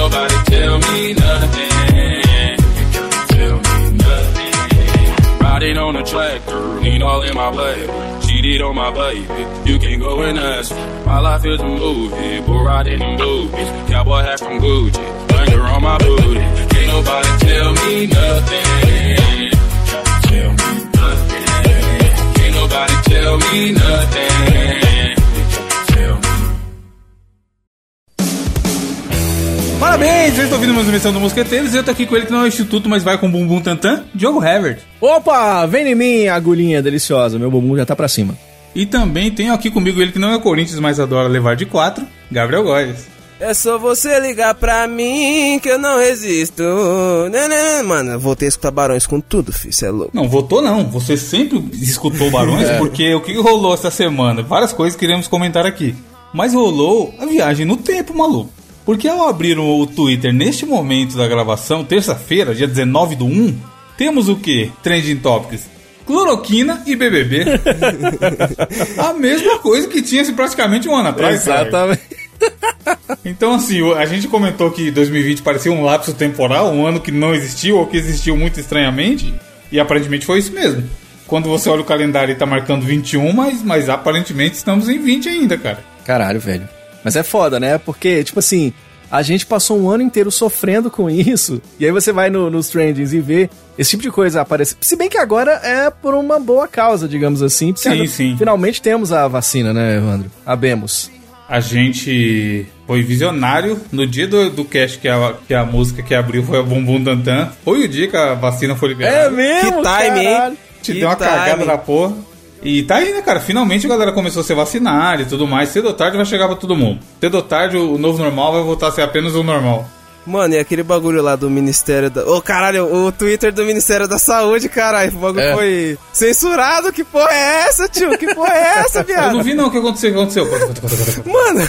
nobody tell me nothing. Tell me nothing. Riding on a tractor, lean all in my baby. Cheated on my baby. You can go and ask. My life is a movie, bull riding in movies. Cowboy hat from Gucci, banger on my booty. Can't nobody tell me nothing. Tell me nothing. Can't nobody tell me nothing. Parabéns, vocês estão ouvindo mais uma emissão do Mosqueteiros. Eu tô aqui com ele que não é o Instituto, mas vai com bumbum tantã, Diogo Herbert. Opa, vem em mim, agulhinha deliciosa. Meu bumbum já tá pra cima. E também tenho aqui comigo ele que não é Corinthians, mas adora levar de quatro, Gabriel Góes. É só você ligar pra mim que eu não resisto. Né, né, Mano, eu voltei a escutar Barões com tudo, filho. Cê é louco. Não, votou não. Você sempre escutou Barões, porque o que rolou essa semana? Várias coisas que queremos comentar aqui. Mas rolou a viagem no tempo, maluco. Porque ao abrir o Twitter neste momento da gravação, terça-feira, dia 19 do 1, temos o que? Trending Topics. Cloroquina e BBB. a mesma coisa que tinha-se praticamente um ano atrás. cara. Exatamente. Então, assim, a gente comentou que 2020 parecia um lapso temporal, um ano que não existiu ou que existiu muito estranhamente, e aparentemente foi isso mesmo. Quando você olha o calendário e tá marcando 21, mas, mas aparentemente estamos em 20 ainda, cara. Caralho, velho. Mas é foda, né? Porque, tipo assim, a gente passou um ano inteiro sofrendo com isso. E aí você vai no- nos trendings e vê esse tipo de coisa aparecer. Se bem que agora é por uma boa causa, digamos assim. porque Sim, sim. Finalmente temos a vacina, né, Evandro? Abemos. A gente foi visionário no dia do, do cast que a, que a música que abriu foi a Bumbum Dantan. Foi o dia que a vacina foi liberada. mesmo? Que time, hein? Te Que deu uma time. cagada na porra. E tá aí, né, cara? Finalmente a galera começou a ser vacinada e tudo mais. Cedo ou tarde vai chegar pra todo mundo. Cedo ou tarde o novo normal vai voltar a ser apenas o normal. Mano, e aquele bagulho lá do Ministério da. Ô, caralho, o Twitter do Ministério da Saúde, caralho. O bagulho É. foi censurado. Que porra é essa, tio? Que porra é essa, Eu viado? não vi não o que aconteceu. O que aconteceu? Mano,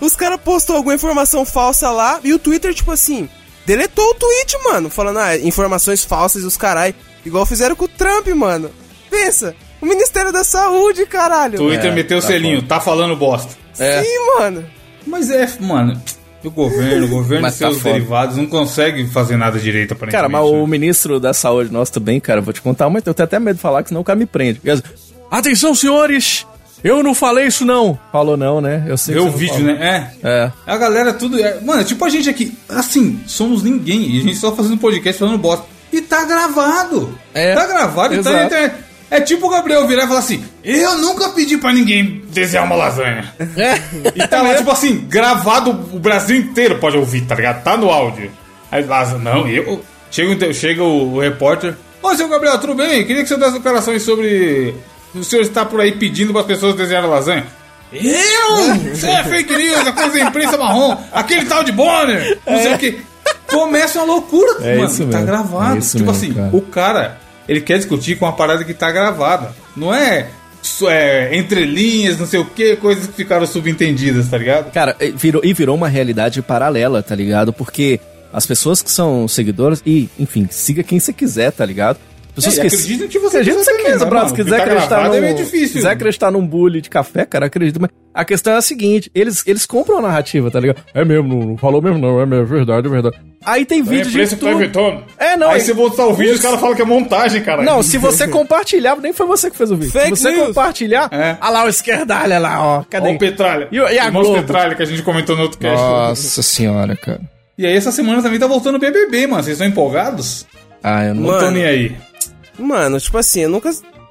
os caras postou alguma informação falsa lá e o Twitter, tipo assim, deletou o tweet, mano. Falando, ah, informações falsas e os carai. Igual fizeram com o Trump, mano. Pensa, o Ministério da Saúde, caralho. Twitter É, meteu o tá selinho, tá falando bosta. É. Sim, mano. Mas é, mano, o governo, o governo e Mas tá seus foda. derivados não consegue fazer nada direito, aparentemente. Cara, mas o né? ministro da saúde nosso também, cara, vou te contar uma, eu tenho até medo de falar, que senão o cara me prende. Porque, Atenção, senhores! Eu não falei isso, não! Falou não, né? Eu sei Vê que o vídeo, falou. né? É. É. A galera tudo. É, mano, tipo a gente aqui, assim, somos ninguém. E a gente só fazendo podcast falando bosta. E tá gravado. É, Tá gravado e tá na exato. internet. É tipo o Gabriel virar e falar assim: Eu nunca pedi pra ninguém desenhar uma lasanha. É. E tá lá, tipo assim, gravado, o Brasil inteiro pode ouvir, tá ligado? Tá no áudio. Aí lasanha, não, eu. Chega, o- chega o, o repórter. Ô, seu Gabriel, tudo bem? Queria que você desse declarações sobre. O senhor está por aí pedindo para as pessoas desenharem lasanha. Eu? Isso é fake news, é coisa da imprensa marrom. Aquele tal de Bonner, não sei o que. Começa uma loucura, É mano. tá mesmo, gravado. é isso tipo mesmo, assim, cara. o cara, ele quer discutir com uma parada que tá gravada. Não é, é entre linhas, não sei o que, coisas que ficaram subentendidas, tá ligado? Cara, e virou, e virou uma realidade paralela, tá ligado? Porque as pessoas que são seguidoras, e, enfim, siga quem você quiser, tá ligado? Pessoas É, que acredita no que você acredita que também, quiser? Se quiser tá acreditar é num, meio difícil. quiser acreditar num bully de café, cara, acredita. Mas a questão é a seguinte, eles, eles compram a narrativa, tá ligado? É mesmo, não, não falou mesmo não, é mesmo, é verdade, é verdade. Aí tem A vídeo de imprensa que tá tudo. inventando. É, não, Aí e- você botar o vídeo, os caras falam que é montagem, cara. Não, se você compartilhar, nem foi você que fez o vídeo. Fake se você news. compartilhar, É. olha lá o esquerdalha lá, ó. Cadê? Ó o Petralha. E o- e a Globo? Petralha, que a gente comentou no outro cast. Nossa senhora, cara. E aí, essa semana também tá voltando o BBB, mano. Vocês estão empolgados? Ah, eu não... Não Mano. estão nem aí. Mano, tipo assim, eu nunca.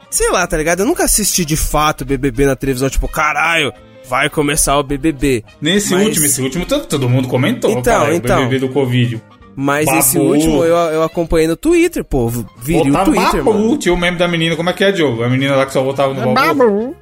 Sei lá, tá ligado? Eu nunca assisti de fato BBB na televisão, tipo, caralho, vai começar o BBB. Nesse Mas- último, esse último, todo, todo mundo comentou, Então, cara, então. o BBB do Covid. Mas Babu. esse último eu, eu acompanhei no Twitter, pô. Viria o Twitter, Babu. mano. Tinha o meme da menina, como é que é, Diogo? A menina lá que só votava no Babu.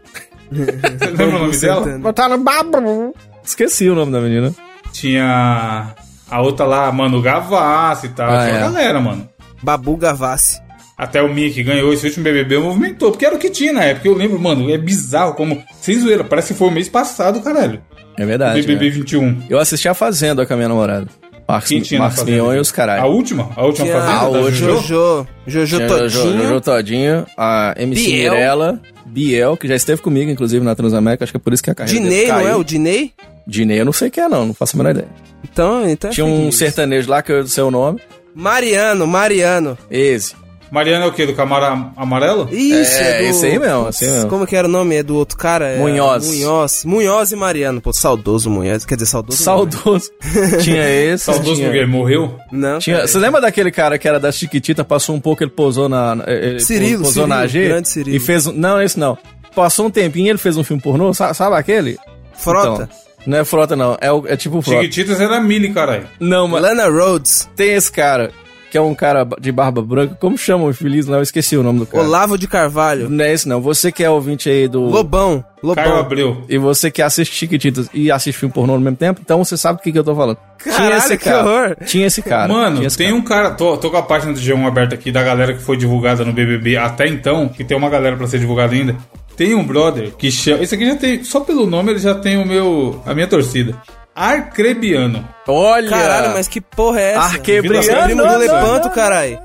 Você lembra o nome dela? Santana. Botar no babu. Esqueci o nome da menina. Tinha a outra lá, Mano Gavassi e tal. Ah, Tinha é. uma galera, mano. Babu Gavassi. Até o Mickey ganhou esse último BBB, movimentou. Porque era o que tinha na época. Eu lembro, mano, é bizarro como... Sem zoeira, parece que foi o mês passado, caralho. É verdade. BBB né? 21. Eu assisti a Fazenda com a minha namorada. Marcos, Quem Marcos? Mion e os A caralho. última? A última Tinha fazenda Ah, da hoje- Jojo? Jojo, Jojo Tinha Todinho. Jojo Todinho, a MC Biel. Mirella, Biel, que já esteve comigo, inclusive, na Transamérica, acho que é por isso que a carreira Dinei, não é? O Dinei? Dinei eu não sei quem é não, não faço a menor ideia. Então, então é Tinha um sertanejo lá que eu sei o nome. Mariano, Mariano. Esse. Mariana é o quê? Do Camara Amarelo? Isso, É, é, do... esse aí mesmo, aí mesmo. Como que era o nome? É do outro cara? É Munhoz. Munhoz. Munhoz e Mariano. Pô, saudoso Munhoz. Quer dizer, saudoso. Saudoso. tinha esse. Saudoso tinha... porque ele morreu? Não. Tinha, você lembra daquele cara que era da Chiquitita, passou um pouco, ele posou na. Ele Cirilo, posou na AG Cirilo, grande Cirilo. e fez um. Não, esse não. Passou um tempinho ele fez um filme pornô, sabe, sabe aquele? Frota. Então, não é frota, não. É, o- é tipo frota. Chiquititas era Millie, caralho. Não, mas Lana Rhodes. tem esse cara, que é um cara de barba branca. Como chama o infeliz? Não, eu esqueci o nome do cara. Olavo de Carvalho. Não é esse, não. Você que é ouvinte aí do. Lobão. Caio Lobão. Abreu. E você que assiste Chiquititas e assiste filme pornô ao mesmo tempo, então você sabe do que, que eu tô falando. Tinha Caralho, esse que cara. horror. Tinha esse cara. Mano, tinha esse tem cara. um cara. Tô, tô com a página do G1 aberta aqui da galera que foi divulgada no BBB até então, que tem uma galera pra ser divulgada ainda. Tem um brother que chama. Esse aqui já tem. Só pelo nome ele já tem o meu. a minha torcida. Arcrebiano. Olha! Caralho, mas que porra é essa? Arquebriano, Vila Primo do Lepanto, caralho.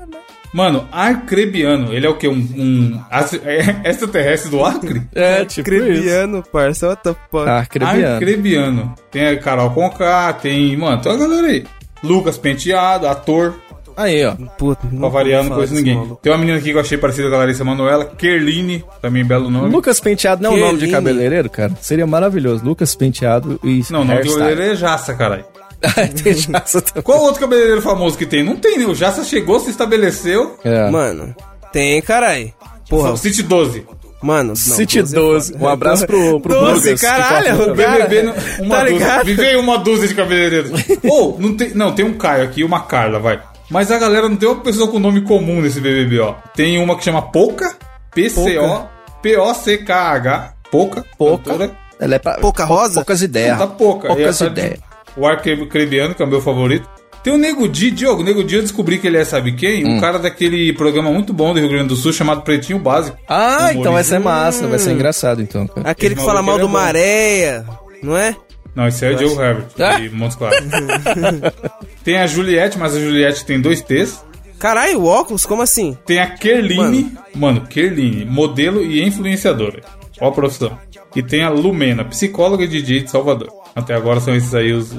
Mano, Arcrebiano, ele é o quê? Um. um as- é extraterrestre do Acre? É, tipo isso. Crebiano, parça. What the fuck? Arcrebiano. Arcrebiano. Tem a Carol Conká, tem. Mano, tem uma galera aí. Lucas Penteado, ator. Aí, ó. Puta, variar, não conheço ninguém. maluco. Tem uma menina aqui que eu achei parecida com a Larissa Manoela, Kerline, também belo nome. Lucas Penteado não é o nome de cabeleireiro, cara? Seria maravilhoso. Lucas Penteado e Não, não, o hairstyle. cabeleireiro é Jaça, caralho. Tem Jaça também. Qual outro cabeleireiro famoso que tem? Não tem, né? O Jaça chegou, se estabeleceu. É. Mano, tem, caralho. Porra, City 12. mano. não, City 12 é 12. foda. Um abraço pro, pro 12, Burgas, que caralho, corta- O Cara, BBB, não- uma tá dúzia. ligado? Vivei uma dúzia de cabeleireiros. Ou, não tem, não, tem um Caio aqui e uma Carla, vai. Mas a galera não tem uma pessoa com nome comum nesse BBB, ó. Tem uma que chama Poca, P-C-O, P-O-C-K-H, Poca, Pouca. cantora. Ela é pra... Pouca rosa? Poucas ideias. Tá pouca. Poucas ideias. O Arcrebiano, que é o meu favorito. Tem o Nego Di, Diogo. O Nego Di eu descobri que ele é, sabe quem? Hum. Um cara daquele programa muito bom do Rio Grande do Sul chamado Pretinho Básico. Ah, então vai ser massa. Vai ser engraçado, então. cara. Aquele que fala mal do é. Maréia, não é? Não, esse é o Joe Herbert, Ah. de Montes Claros. tem a Juliette, mas a Juliette tem dois T's. Caralho, o óculos? Como assim? Tem a Kerline, mano, Kerline, modelo e influenciadora. Ó a profissão. E tem a Lumena, psicóloga e DJ de Salvador. Até agora são esses aí os,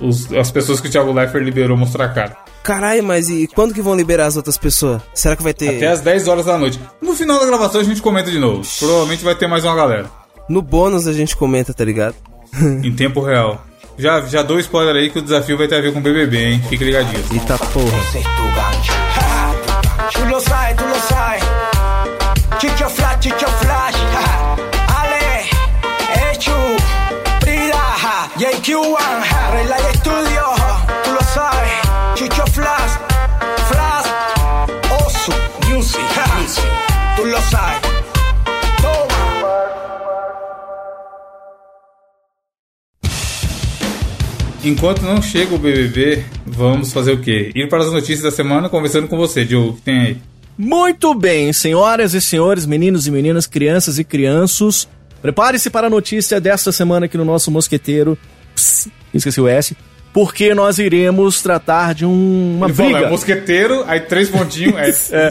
os- as pessoas que o Thiago Leifert liberou mostrar a cara. Caralho, mas e quando que vão liberar as outras pessoas? Será que vai ter... Até às 10 horas da noite. No final da gravação a gente comenta de novo. Provavelmente vai ter mais uma galera. No bônus a gente comenta, tá ligado? Em tempo real. Já, já dou spoiler aí que o desafio vai ter a ver com o BBB, hein? Fique ligadinho. Eita porra. Ese es tu gancho. Tú lo sabes, Enquanto não chega o BBB, vamos fazer o quê? Ir para as notícias da semana conversando com você, Diogo. O que tem aí? Muito bem, senhoras e senhores, meninos e meninas, crianças e crianços. Prepare-se para a notícia desta semana aqui no nosso Mosqueteiro. Pss, esqueci o S. Porque nós iremos tratar de um- uma Ele briga. é mosqueteiro, aí três pontinhos, é É.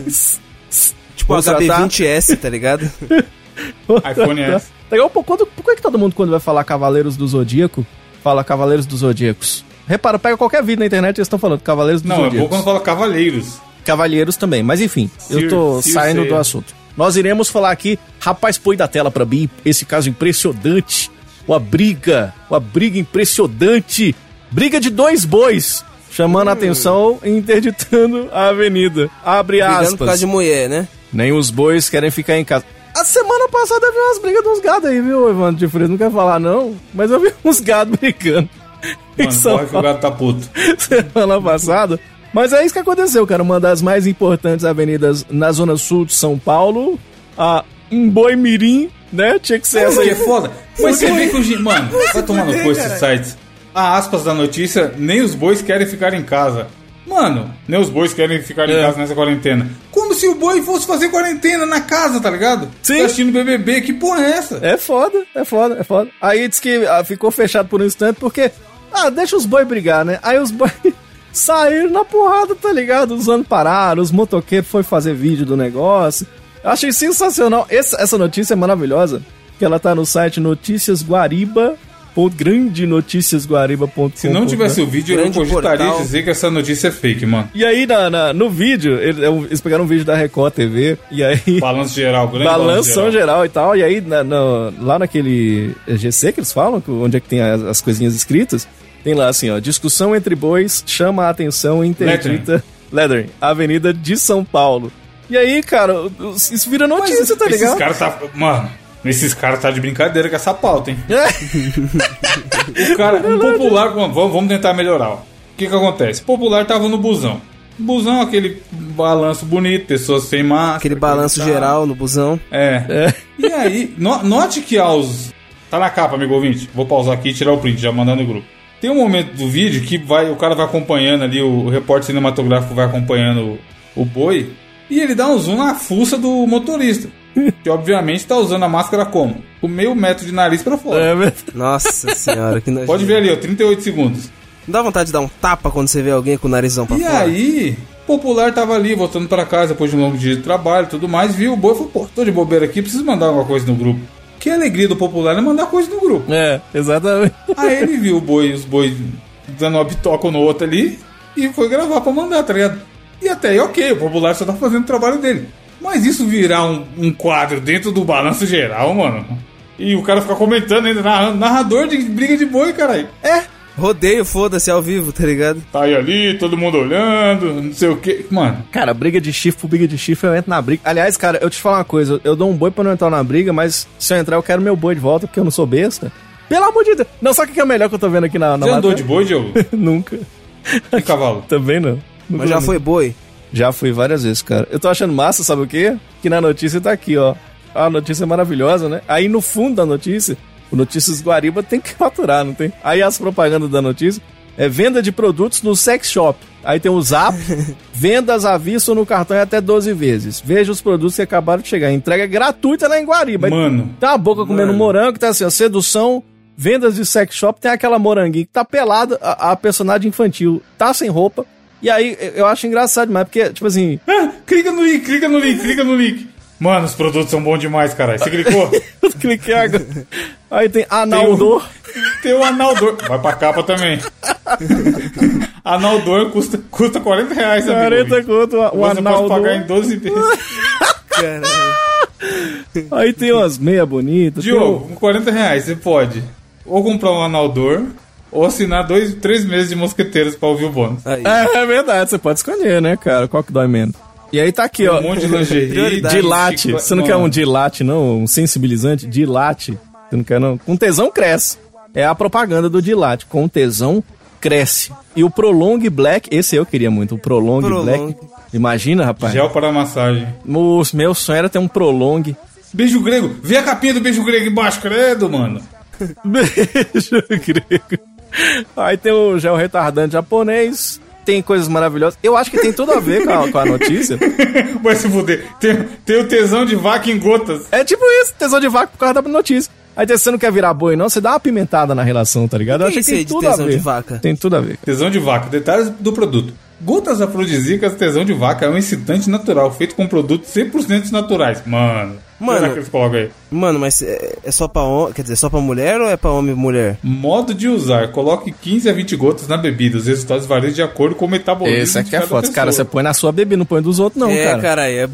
Tipo Vamos tratar- HB20S, tá ligado? iPhone S. Legal, pô, quando, por que, que todo mundo, quando vai falar Cavaleiros do Zodíaco, fala Cavaleiros dos Zodíacos? Repara, pega qualquer vídeo na internet eles estão falando Cavaleiros dos Não, é bom Zodíacos. quando fala cavaleiros. Cavalheiros também, mas enfim, eu tô Sir saindo do assunto. Nós iremos falar aqui, rapaz, põe da tela pra mim esse caso impressionante. Uma briga, uma briga impressionante. Briga de dois bois, chamando a atenção e interditando a avenida. Abre Brigando por causa aspas. de mulher, né? Nem os bois querem ficar em casa. A semana passada eu vi umas brigas de uns gados aí, viu, Evandro de Freitas? Não quer falar, não, mas eu vi uns gados brigando. Mano, corre que o gato tá puto. semana passada. Mas é isso que aconteceu, cara. Uma das mais importantes avenidas na zona sul de São Paulo, a Emboimirim, né? Tinha que ser essa Essa aí é foda. Mas você vê que o... Mano, vai tomar no cu esses sites. A aspas da notícia, nem os bois querem ficar em casa. Mano, nem os bois querem ficar em É. casa nessa quarentena. Como se o boi fosse fazer quarentena na casa, tá ligado? Sim. Tá assistindo BBB, que porra é essa? É foda, é foda, é foda. Aí diz que ah, ficou fechado por um instante porque. Ah, deixa os boi brigar, né? Aí os boi. saíram na porrada, tá ligado? Os anos pararam, os motoqueiros foram fazer vídeo do negócio. Eu achei sensacional. Essa, essa notícia é maravilhosa, que ela tá no site Notícias Guariba. Grande Notícias Guariba.com. Se não tivesse o vídeo, eu Grande cogitaria portal. dizer que essa notícia é fake, mano. E aí, na, na- no vídeo, eles, eles pegaram um vídeo da Record TV, e aí. Balanço geral, grande Balanção geral. e tal. E aí, na- no- lá naquele GC que eles falam, onde é que tem as, as coisinhas escritas, tem lá assim, ó, discussão entre bois chama a atenção interdita Lettering, Avenida de São Paulo. E aí, cara, isso vira notícia, tá Esses ligado? caras tá. Mano, esses caras tá de brincadeira com essa pauta, hein? É, O cara, um popular, vamos, tentar melhorar. ó. O que que acontece? O popular tava no busão. Busão, aquele balanço bonito, pessoas sem máscara. Aquele balanço geral no busão. É. É. E aí, no- note que aos. Tá na capa, amigo ouvinte. Vou pausar aqui e tirar o print, já mandando no grupo. Tem um momento do vídeo que vai, o cara vai acompanhando ali, o, o repórter cinematográfico vai acompanhando o, o boi, e ele dá um zoom na fuça do motorista. Que obviamente tá usando a máscara como? Com meio metro de nariz pra fora. É verdade. Nossa senhora, que nojento. Pode ver ali, ó, 38 segundos. Não dá vontade de dar um tapa quando você vê alguém com o narizão pra E fora? aí, o popular tava ali, voltando pra casa depois de um longo dia de trabalho e tudo mais, viu o boi e falou, pô, tô de bobeira aqui, preciso mandar alguma coisa no grupo. Que alegria do popular é mandar coisa no grupo. É, exatamente. Aí ele viu o boi, os bois dando uma bitoca no outro ali e foi gravar pra mandar, tá ligado? E até aí, ok, o popular só tá fazendo o trabalho dele. Mas isso virar um, um quadro dentro do balanço geral, mano. E o cara ficar comentando ainda, narrador de briga de boi, caralho. É, rodeio, foda-se, ao vivo, tá ligado? Tá aí ali, todo mundo olhando, não sei o que. Mano, Cara, briga de chifre por briga de chifre, eu entro na briga. Aliás, cara, eu te falo uma coisa, eu dou um boi pra não entrar na briga, mas se eu entrar, eu quero meu boi de volta, porque eu não sou besta. Pelo amor de Deus. Não, sabe o que é o melhor que eu tô vendo aqui na, na você andou de matéria? boi, Diogo? Nunca. De cavalo? Também não. Nunca Mas já foi boi. Já fui várias vezes, cara. Eu tô achando massa, sabe o quê? Que na notícia tá aqui, ó. A notícia é maravilhosa, né? Aí no fundo da notícia, o Notícias Guariba tem que faturar, não tem? Aí as propagandas da notícia é venda de produtos no sex shop. Aí tem o Zap, vendas à vista no cartão em até 12 vezes. Veja os produtos que acabaram de chegar. Entrega gratuita lá em Guariba. Aí Mano. Tá a boca comendo Mano. morango, tá assim, ó, sedução, vendas de sex shop, tem aquela moranguinha que tá pelada, a, a personagem infantil tá sem roupa. E aí eu acho engraçado demais, porque, tipo assim, Ah, clica no link, clica no link, clica no link. Mano, os produtos são bons demais, caralho. Você clicou? eu cliquei agora. Aí tem Analdor. Tem o Analdor. Vai pra capa também. Analdor custa, custa 40 reais, amigo 40 ouvinte. conto, o Você pode Analdor. pagar em 12 vezes. Caralho. Aí tem umas meia bonitas. tem Diogo, com 40 reais você pode ou comprar um Analdor ou assinar dois, três meses de mosqueteiros pra ouvir o bônus. Aí. É, é verdade, você pode escolher, né, cara? Qual que dói menos? E aí tá aqui, ó. Um monte de lingerie. Dilate. chico- Você não quer um dilate, não? Um sensibilizante? Dilate. Você não quer, não? Com tesão cresce. É a propaganda do dilate. Com tesão cresce. E o Prolong Black, esse eu queria muito. O Prolong, Prolong. Black. Imagina, rapaz. Gel para massagem. O meu sonho era ter um Prolong. Beijo grego. Vê a capinha do beijo grego embaixo, credo, mano. Beijo grego. Aí tem o gel retardante japonês. Tem coisas maravilhosas. Eu acho que tem tudo a ver com a, com a notícia. Vai se fuder. Tem, tem o tesão de vaca em gotas. É tipo isso, tesão de vaca por causa da notícia. Aí você não quer virar boi, não, você dá uma pimentada na relação, tá ligado? Eu Que acho que tem tudo a tesão ver. de vaca? Tem tudo a ver. Tesão de vaca. Detalhes do produto. Gotas afrodisíacas tesão de vaca é um excitante natural feito com produtos 100% naturais. Mano. Mano. Que eles colocam aí? Mano, mas é, é só pra homem. Quer dizer, só pra mulher ou é pra homem e mulher? Modo de usar. Coloque 15 a 20 gotas na bebida. Os resultados variam de acordo com o metabolismo Esse aqui de é foda. pessoa. Cara, você põe na sua bebida, não põe dos outros, não, é, cara. caralho. É...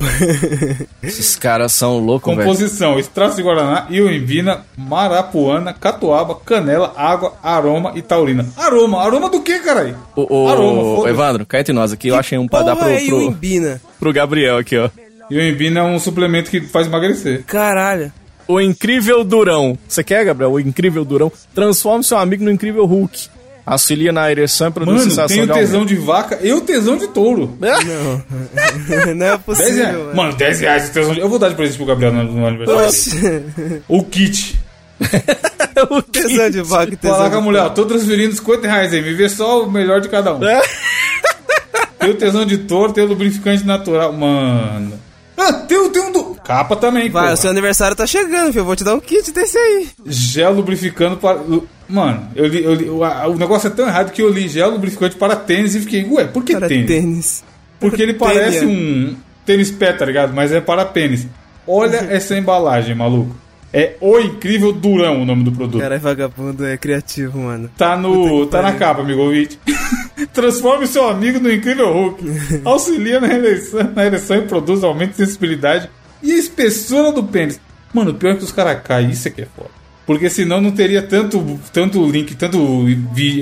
Esses caras são loucos, velho. Composição: extrato de guaraná, ioimbina, marapuana, catuaba, canela, água, aroma e taurina. Aroma? Aroma do que, caralho? Ô, ô, Aroma. Evandro, cá entre nós aqui, eu achei um pra dar pro, é pro, Iuimbina? pro Gabriel aqui, ó. Ioimbina é um suplemento que faz emagrecer. Caralho. O incrível Durão. Você quer, Gabriel? O incrível Durão. Transforme seu amigo no incrível Hulk. Auxilia na ereção e produz Mano, sensação tem o de tesão aumento. de vaca e o tesão de touro. Não. não é 10 possível, reais. mano. Mano, 10 reais de tesão de... Eu vou dar de presente pro Gabriel no, no aniversário. O kit. O tesão de vaca e tesão Falar com a mulher, ó, tô transferindo 50 reais aí, me vê só o melhor de cada um. É. Tem o tesão de touro, tem o lubrificante natural. Mano. Ah, tem, o- tem um do... Capa também, Vai, porra. o seu aniversário tá chegando, filho. Eu vou te dar um kit desse aí. Gel lubrificando para... Mano, eu li, eu li- o, a- o negócio é tão errado que eu li gel lubrificante para tênis e fiquei, ué, por que Para tênis? tênis. Porque ele parece um tênis pé, tá ligado? Mas é para pênis. Olha essa embalagem, maluco. É O Incrível Durão o nome do produto. Caralho, vagabundo é criativo, mano. Tá no. Tá na capa, amigo ouvinte. Transforme seu amigo no incrível Hulk. Auxilia na ereção, na ereção e produz aumento de sensibilidade e a espessura do pênis. Mano, o pior é que os caras caem, isso que é foda. Porque senão não teria tanto, tanto link, tanto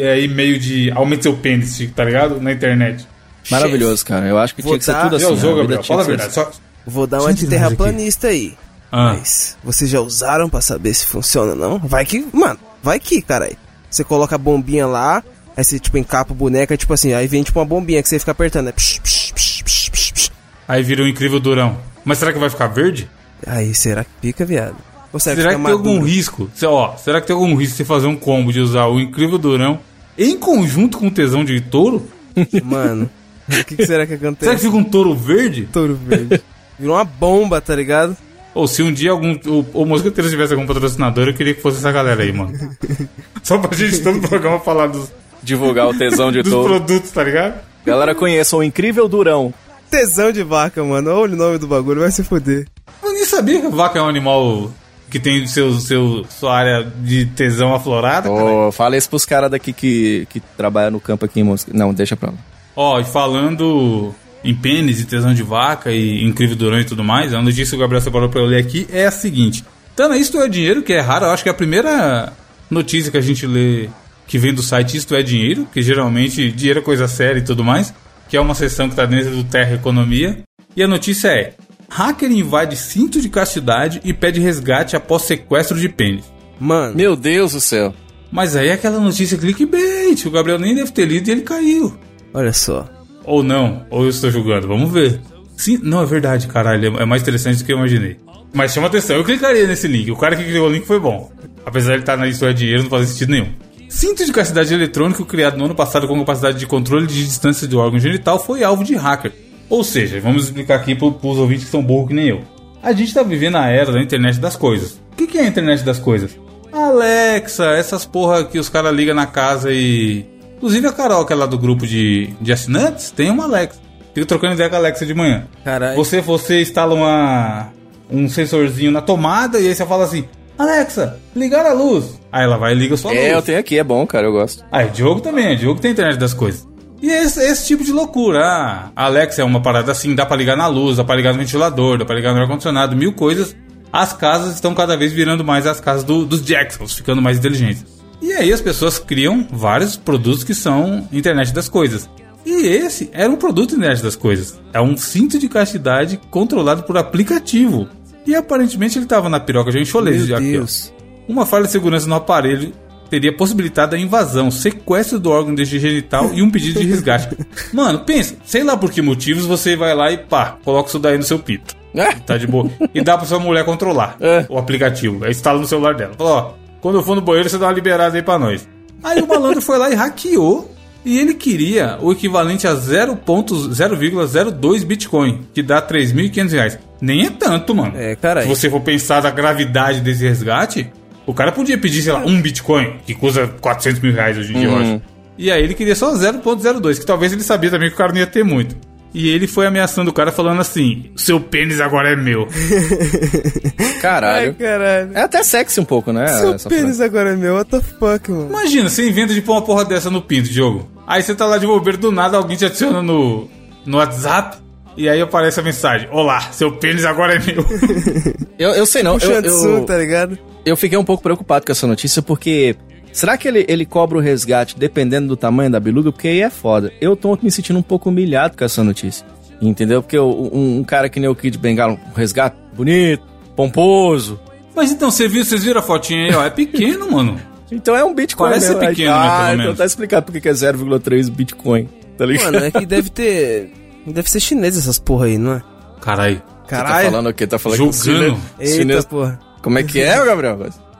é, e-mail de aumente seu pênis, tá ligado? Na internet. Maravilhoso, cara. Eu acho que Vou tinha que ser tudo assim. Já usou, Gabriel? Fala a verdade. Só... Vou dar uma de aqui. terraplanista aí. Ah. Mas vocês já usaram pra saber se funciona ou não? Vai que, mano, vai que, caralho. Você coloca a bombinha lá, aí você tipo encapa o boneco, aí, tipo assim, aí vem tipo uma bombinha que você fica apertando, né? Psh, psh, psh, psh. Aí vira um incrível durão. Mas será que vai ficar verde? Aí será que fica, viado? Ou será, Será que fica tem algum risco? Ó, será que tem algum risco de você fazer um combo de usar o incrível durão em conjunto com o tesão de touro? Mano, o que, que será que acontece? Será que fica um touro verde? Touro verde. Virou uma bomba, tá ligado? Ou se um dia algum. O, o Mosqueteiros tivesse algum patrocinador, eu queria que fosse essa galera aí, mano. Só pra gente todo programa falar dos, Divulgar o tesão de dos touro. produtos, tá ligado? Galera, conheça o incrível Durão. Tesão de vaca, mano. Olha o nome do bagulho, vai se fuder. Eu nem sabia que a vaca é um animal que tem seu, seu, sua área de tesão aflorada. cara. Ô, fala isso pros caras daqui que, que trabalham no campo aqui em Mosca. Não, deixa pra lá. Ó, e falando em pênis e tesão de vaca e incrível durão e tudo mais, a notícia que o Gabriel separou pra eu ler aqui é a seguinte. Tana, isto é dinheiro, que é raro, eu acho que é a primeira notícia que a gente lê que vem do site Isto é Dinheiro, que geralmente dinheiro é coisa séria e tudo mais, que é uma seção que tá dentro do Terra Economia. E a notícia é: hacker invade cinto de castidade e pede resgate após sequestro de pênis. Mano, Meu Deus do céu. Mas aí é aquela notícia clickbait, o Gabriel nem deve ter lido e ele caiu. olha só. Ou não, ou eu estou julgando, vamos ver. Sim, não, é verdade, caralho, é mais interessante do que eu imaginei. Mas chama atenção, eu clicaria nesse link, o cara que criou o link foi bom. Apesar de ele estar na Isto é Dinheiro, não faz sentido nenhum. Cinto de castidade eletrônico criado no ano passado com capacidade de controle de distância do órgão genital foi alvo de hacker. Ou seja, vamos explicar aqui para os ouvintes que são burros que nem eu. A gente está vivendo a era da internet das coisas. O que, que é a internet das coisas? Alexa, essas porra que os caras ligam na casa e. Inclusive a Carol, que é lá do grupo de, de assinantes, tem uma Alexa. Fico trocando ideia com a Alexa de manhã. Caralho. Você, você instala uma, um sensorzinho na tomada e aí você fala assim: Alexa, ligar a luz. Aí ela vai e liga sua É, eu luz. tenho aqui, é bom, cara, eu gosto. Ah, o Diogo também, o Diogo tem internet das coisas. E é esse, esse tipo de loucura. Ah, Alexa é uma parada assim, dá pra ligar na luz, dá pra ligar no ventilador, dá pra ligar no ar-condicionado, mil coisas. As casas estão cada vez virando mais as casas do- dos Jacksons, ficando mais inteligentes. E aí as pessoas criam vários produtos que são internet das coisas. E esse era um produto internet das coisas. É um cinto de castidade controlado por aplicativo. E aparentemente ele estava na piroca de enxoleiro. Meu aqui, ó. Deus. Uma falha de segurança no aparelho teria possibilitado a invasão, sequestro do órgão desde genital e um pedido de resgate. Mano, pensa, sei lá por que motivos você vai lá e pá, coloca isso daí no seu pito. Tá de boa. E dá pra sua mulher controlar É. o aplicativo. Aí instala no celular dela. Fala, ó, quando eu for no banheiro, você dá uma liberada aí pra nós. Aí o malandro foi lá e hackeou. E ele queria o equivalente a 0.0,02 Bitcoin, que dá 3.500 reais. Nem é tanto, mano. É, caralho. Se você for pensar da gravidade desse resgate, o cara podia pedir, sei lá, um Bitcoin, que custa 400 mil reais hoje em dia, eu acho. E aí ele queria só 0.02, que talvez ele sabia também que o cara não ia ter muito. E ele foi ameaçando o cara falando assim: seu pênis agora é meu. Ai, Caralho. caralho. É até sexy um pouco, né? Seu essa pênis agora é meu, what the fuck, mano. Imagina, você inventa de pôr uma porra dessa no pinto, Diogo. Aí você tá lá de bobeira, do nada alguém te adiciona no, no WhatsApp. E aí aparece a mensagem: Olá, seu pênis agora é meu. Eu, eu sei não, eu, Puxando eu, Tsu, tá ligado? eu fiquei um pouco preocupado com essa notícia porque. Será que ele, ele cobra o resgate dependendo do tamanho da biluga? Porque aí é foda. Eu tô me sentindo um pouco humilhado com essa notícia. Entendeu? Porque um, um cara que nem o Kid Bengala, um resgate bonito, pomposo. Mas então, você viu, vocês viram a fotinha aí, ó? É pequeno, mano. Então é um Bitcoin. Parece mesmo. ser pequeno, né, ah, pelo então tá explicado porque que é 0,3 Bitcoin. Tá ligado? Mano, é que deve ter. Deve ser chinês essas porra aí, não é? Caralho. Você tá Caralho. falando o quê? Tá falando Julgando. que o chinês- Eita, chinês- porra. Como é que é, Gabriel?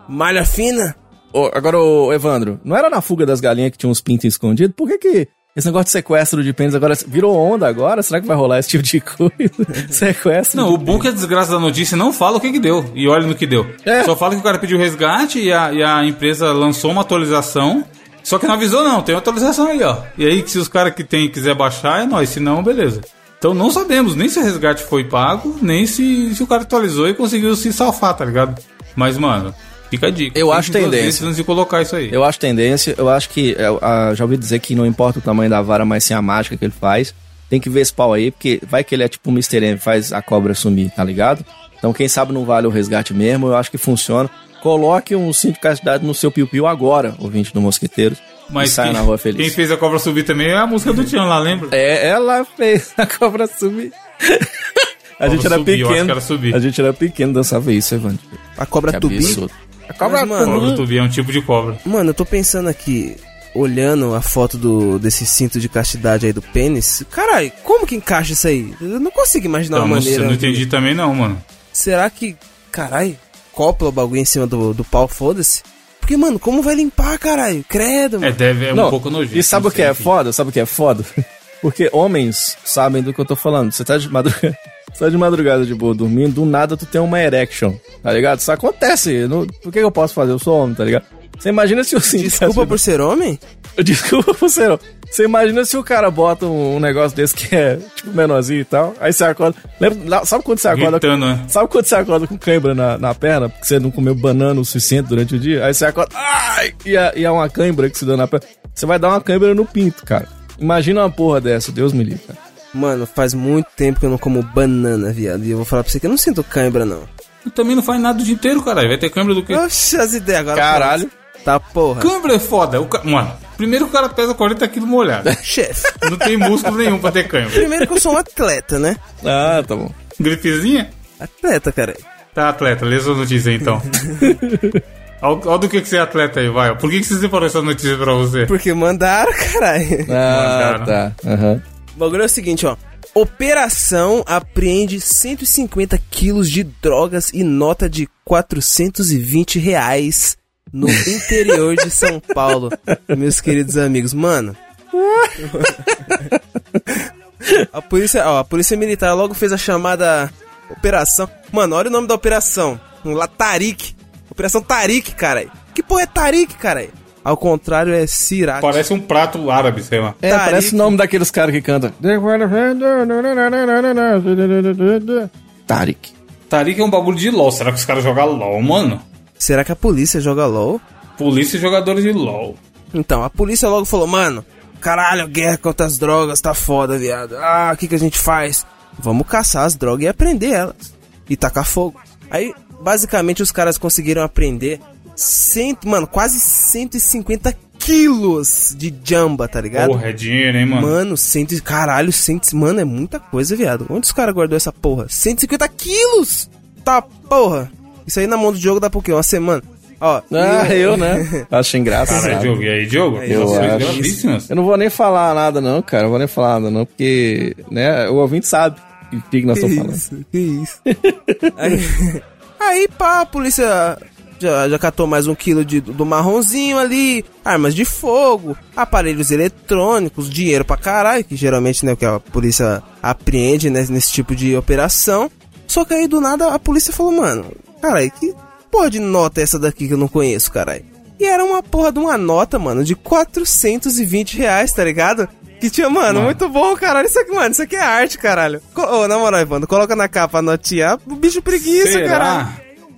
Malha fina? Ô, agora, ô, Evandro, não era na fuga das galinhas que tinha uns pintos escondidos? Por que que Esse negócio de sequestro de pênis agora virou onda agora? Será que vai rolar esse tipo de coisa? sequestro. Não, o bom é que a desgraça da notícia não fala o que que deu. E olha no que deu. É. Só fala que o cara pediu resgate e a, e a empresa lançou uma atualização. Só que não avisou não, tem uma atualização aí, ó. E aí, se os caras que tem quiser baixar, é nóis. Se não, beleza. Então não sabemos nem se o resgate foi pago, nem se, se o cara atualizou e conseguiu se salvar, tá ligado? Mas, mano, fica a dica. Eu acho tendência. vezes Antes de colocar isso aí. Eu acho tendência, eu acho que. eu, ah, já ouvi dizer que não importa o tamanho da vara, mas sim a mágica que ele faz. Tem que ver esse pau aí, porque vai que ele é tipo o Mr. M, faz a cobra sumir, tá ligado? Então quem sabe não vale o resgate mesmo, eu acho que funciona. Coloque um cinto de castidade no seu piu-piu agora, ouvinte do Mosqueteiros. Mas e saia quem, na rua feliz. quem fez a cobra subir também é a música do Tião lá, lembra? É, ela fez a cobra sumir. a Cobra gente era subir, pequeno. subir. A gente era pequeno, dançava isso, Evandro. A cobra tubi. A cobra A cobra tubi é um tipo de cobra. Mano, eu tô pensando aqui, olhando a foto do, desse cinto de castidade aí do pênis. Caralho, como que encaixa isso aí? Eu não consigo imaginar Então, uma não, maneira. não de- entendi também não, mano. Será que, caralho, copla o bagulho em cima do, do pau, foda-se? Porque, mano, como vai limpar, caralho? Credo, É, mano. deve, é um Não, pouco nojento. E sabe não o que é enfim. foda? Sabe o que é foda? Porque homens sabem do que eu tô falando. Você tá de madrugada, tá de madrugada de boa dormindo, do nada tu tem uma erection, tá ligado? Isso acontece. não- por que eu posso fazer? Eu sou homem, tá ligado? Você imagina se o Desculpa por ser homem? Desculpa por ser homem. Você imagina se o cara bota um, negócio desse que é tipo menorzinho e tal, aí você acorda. Lembra, sabe quando você acorda. Gritando, né? Sabe quando você acorda com cãibra na, na perna, porque você não comeu banana o suficiente durante o dia? Aí você acorda, ai! E é, e é uma cãibra que se dá na perna. Você vai dar uma cãibra no pinto, cara. Imagina uma porra dessa, Deus me livre, cara. Mano, faz muito tempo que eu não como banana, viado. E eu vou falar pra você que eu não sinto cãibra, não. E também não faz nada o dia inteiro, caralho. Vai ter câmera do quê? Oxi, as ideias agora. Caralho. Tá porra. Câmera é foda. O ca- Mano, primeiro o cara pesa 40 quilos molhado. Chefe. Não tem músculo nenhum pra ter câmera. Primeiro que eu sou um atleta, né? Ah, tá bom. Gripezinha? Atleta, cara. Tá, atleta. Lê sua notícia aí, então. Olha do que, que você é atleta aí, vai. Por que, que você separou essa notícia pra você? Porque mandaram, caralho. Ah, Mandaram. tá. Aham. O bagulho é o seguinte, ó. Operação apreende 150 quilos de drogas e nota de 420 reais no interior de São Paulo, meus queridos amigos. Mano. A polícia, ó, a polícia militar logo fez a chamada operação. Mano, olha o nome da operação. Um lá Tarik. Operação Tarik, caralho. Que porra é Tarik, caralho? Ao contrário, é Sirak. Parece um prato árabe, sei lá. É, Tarik. parece o nome daqueles caras que cantam. Tarik. Tarik é um bagulho de LOL. Será que os caras jogam LOL, mano? Será que a polícia joga LOL? Polícia e jogadores de LOL. Então, a polícia logo falou, mano, caralho, guerra contra as drogas tá foda, viado. Ah, o que que a gente faz? Vamos caçar as drogas e aprender elas. E tacar fogo. Aí, basicamente, os caras conseguiram aprender, cento, mano, quase 150 quilos de jamba, tá ligado? Porra, é dinheiro, hein, mano? Mano, cento, caralho, cento, mano, é muita coisa, viado. Onde os caras guardou essa porra? 150 quilos! Tá, porra. Isso aí na mão do jogo dá por quê? Uma semana. Ó, Ah, e- eu, né? Acho engraçado. Caralho, Diogo. E aí, Diogo? Eu acho. Eu não vou nem falar nada, não, cara. Eu vou nem falar nada, não, porque, né, o ouvinte sabe o que, que nós estamos falando. isso, que isso. aí, aí, pá, a polícia já, já catou mais um quilo de, do marronzinho ali, armas de fogo, aparelhos eletrônicos, dinheiro pra caralho, que geralmente né, o que a polícia apreende né, nesse tipo de operação. Só que aí do nada a polícia falou, mano, caralho, que porra de nota é essa daqui que eu não conheço, caralho? E era uma porra de uma nota, mano, de 420 reais, tá ligado? Que tinha, mano, Mano. muito bom, caralho. Isso aqui, mano, isso aqui é arte, caralho. Ô, na moral, Evandro, coloca na capa a notinha. O bicho preguiça, caralho.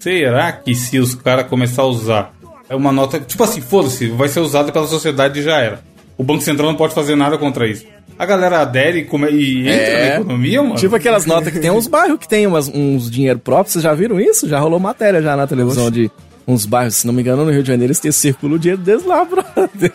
Será? Que se os caras começar a usar é uma nota. Tipo assim, foda-se, vai ser usada pela sociedade e já era. O Banco Central não pode fazer nada contra isso. A galera adere e, come- e entra É. na economia, mano. Tipo aquelas notas que tem uns bairros que tem umas, uns dinheiro próprio. Vocês já viram isso? Já rolou matéria já na televisão de uns bairros, se não me engano, no Rio de Janeiro, eles têm circula o dinheiro deles lá, brother.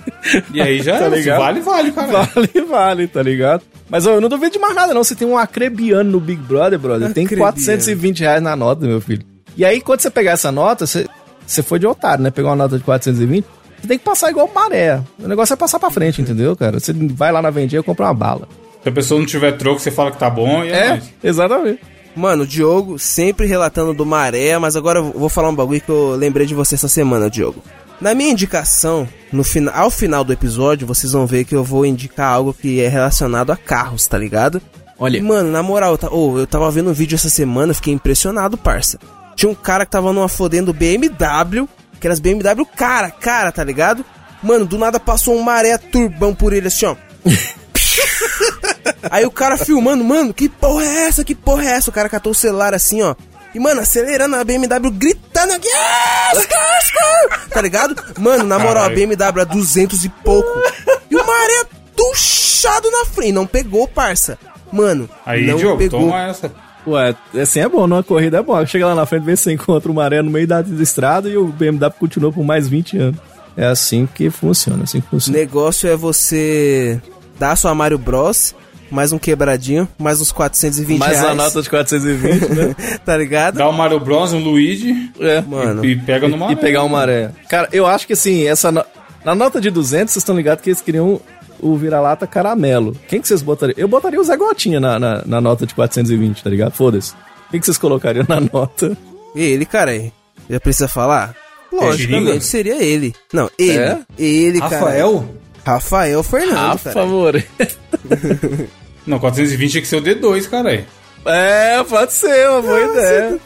E aí já Tá ligado? vale, vale, cara. Vale, vale, tá ligado? Mas ó, eu não duvido de mais nada, não. Você tem um acrebiano no Big Brother, brother. Tem Acrebiano. 420 reais na nota, meu filho. E aí, quando você pegar essa nota, você, você foi de otário, né? Pegou uma nota de 420, você tem que passar igual maré. O negócio é passar pra frente, entendeu, cara? Você vai lá na vendinha e compra uma bala. Se a pessoa não tiver troco, você fala que tá bom e é, É, exatamente. Mano, o Diogo sempre relatando do maré, mas agora eu vou falar um bagulho que eu lembrei de você essa semana, Diogo. Na minha indicação, no fina- ao final do episódio, vocês vão ver que eu vou indicar algo que é relacionado a carros, tá ligado? Olha. Mano, na moral, eu, ta- ô, eu tava vendo um vídeo essa semana, eu fiquei impressionado, parça. Tinha um cara que tava numa fodendo BMW, aquelas BMW cara, cara, tá ligado? Mano, do nada passou um maré turbão por ele assim, ó. Aí o cara filmando, mano, que porra é essa? Que porra é essa? O cara catou o celular assim, ó. E, mano, acelerando a BMW, gritando aqui. "Ah, scar, scar", Tá ligado? Mano, na moral, a. BMW a 200 e pouco. E o maré tuchado na frente. Não pegou, parça. Mano, Aí, não Diogo, pegou. toma essa. Ué, assim é bom, numa corrida é bom. Chega lá na frente, vê se você encontra o maré no meio da estrada e o BMW continuou por mais 20 anos. É assim que funciona, assim que O funciona. negócio é você dar a sua Mario Bros, mais um quebradinho, mais uns 420 Mais reais. uma nota de 420, né? Tá ligado? Dá o Mario Bros, um Luigi É. Mano. e, e pega no maré. e pegar uma maré. Cara, eu acho que assim, essa no- na nota de 200, vocês estão ligados que eles queriam o vira-lata caramelo. Quem que vocês botariam? Eu botaria o Zé Gotinha na, na, na nota de 420, tá ligado? Foda-se. Quem que vocês colocariam na nota? Ele, cara, aí, já precisa falar? Logicamente Giringa? seria ele. Não, ele. É? Ele, cara. Rafael? Rafael Fernando, Ah, por cara. favor. Não, 420 tinha que ser o D2, cara. É, pode ser, uma boa ideia.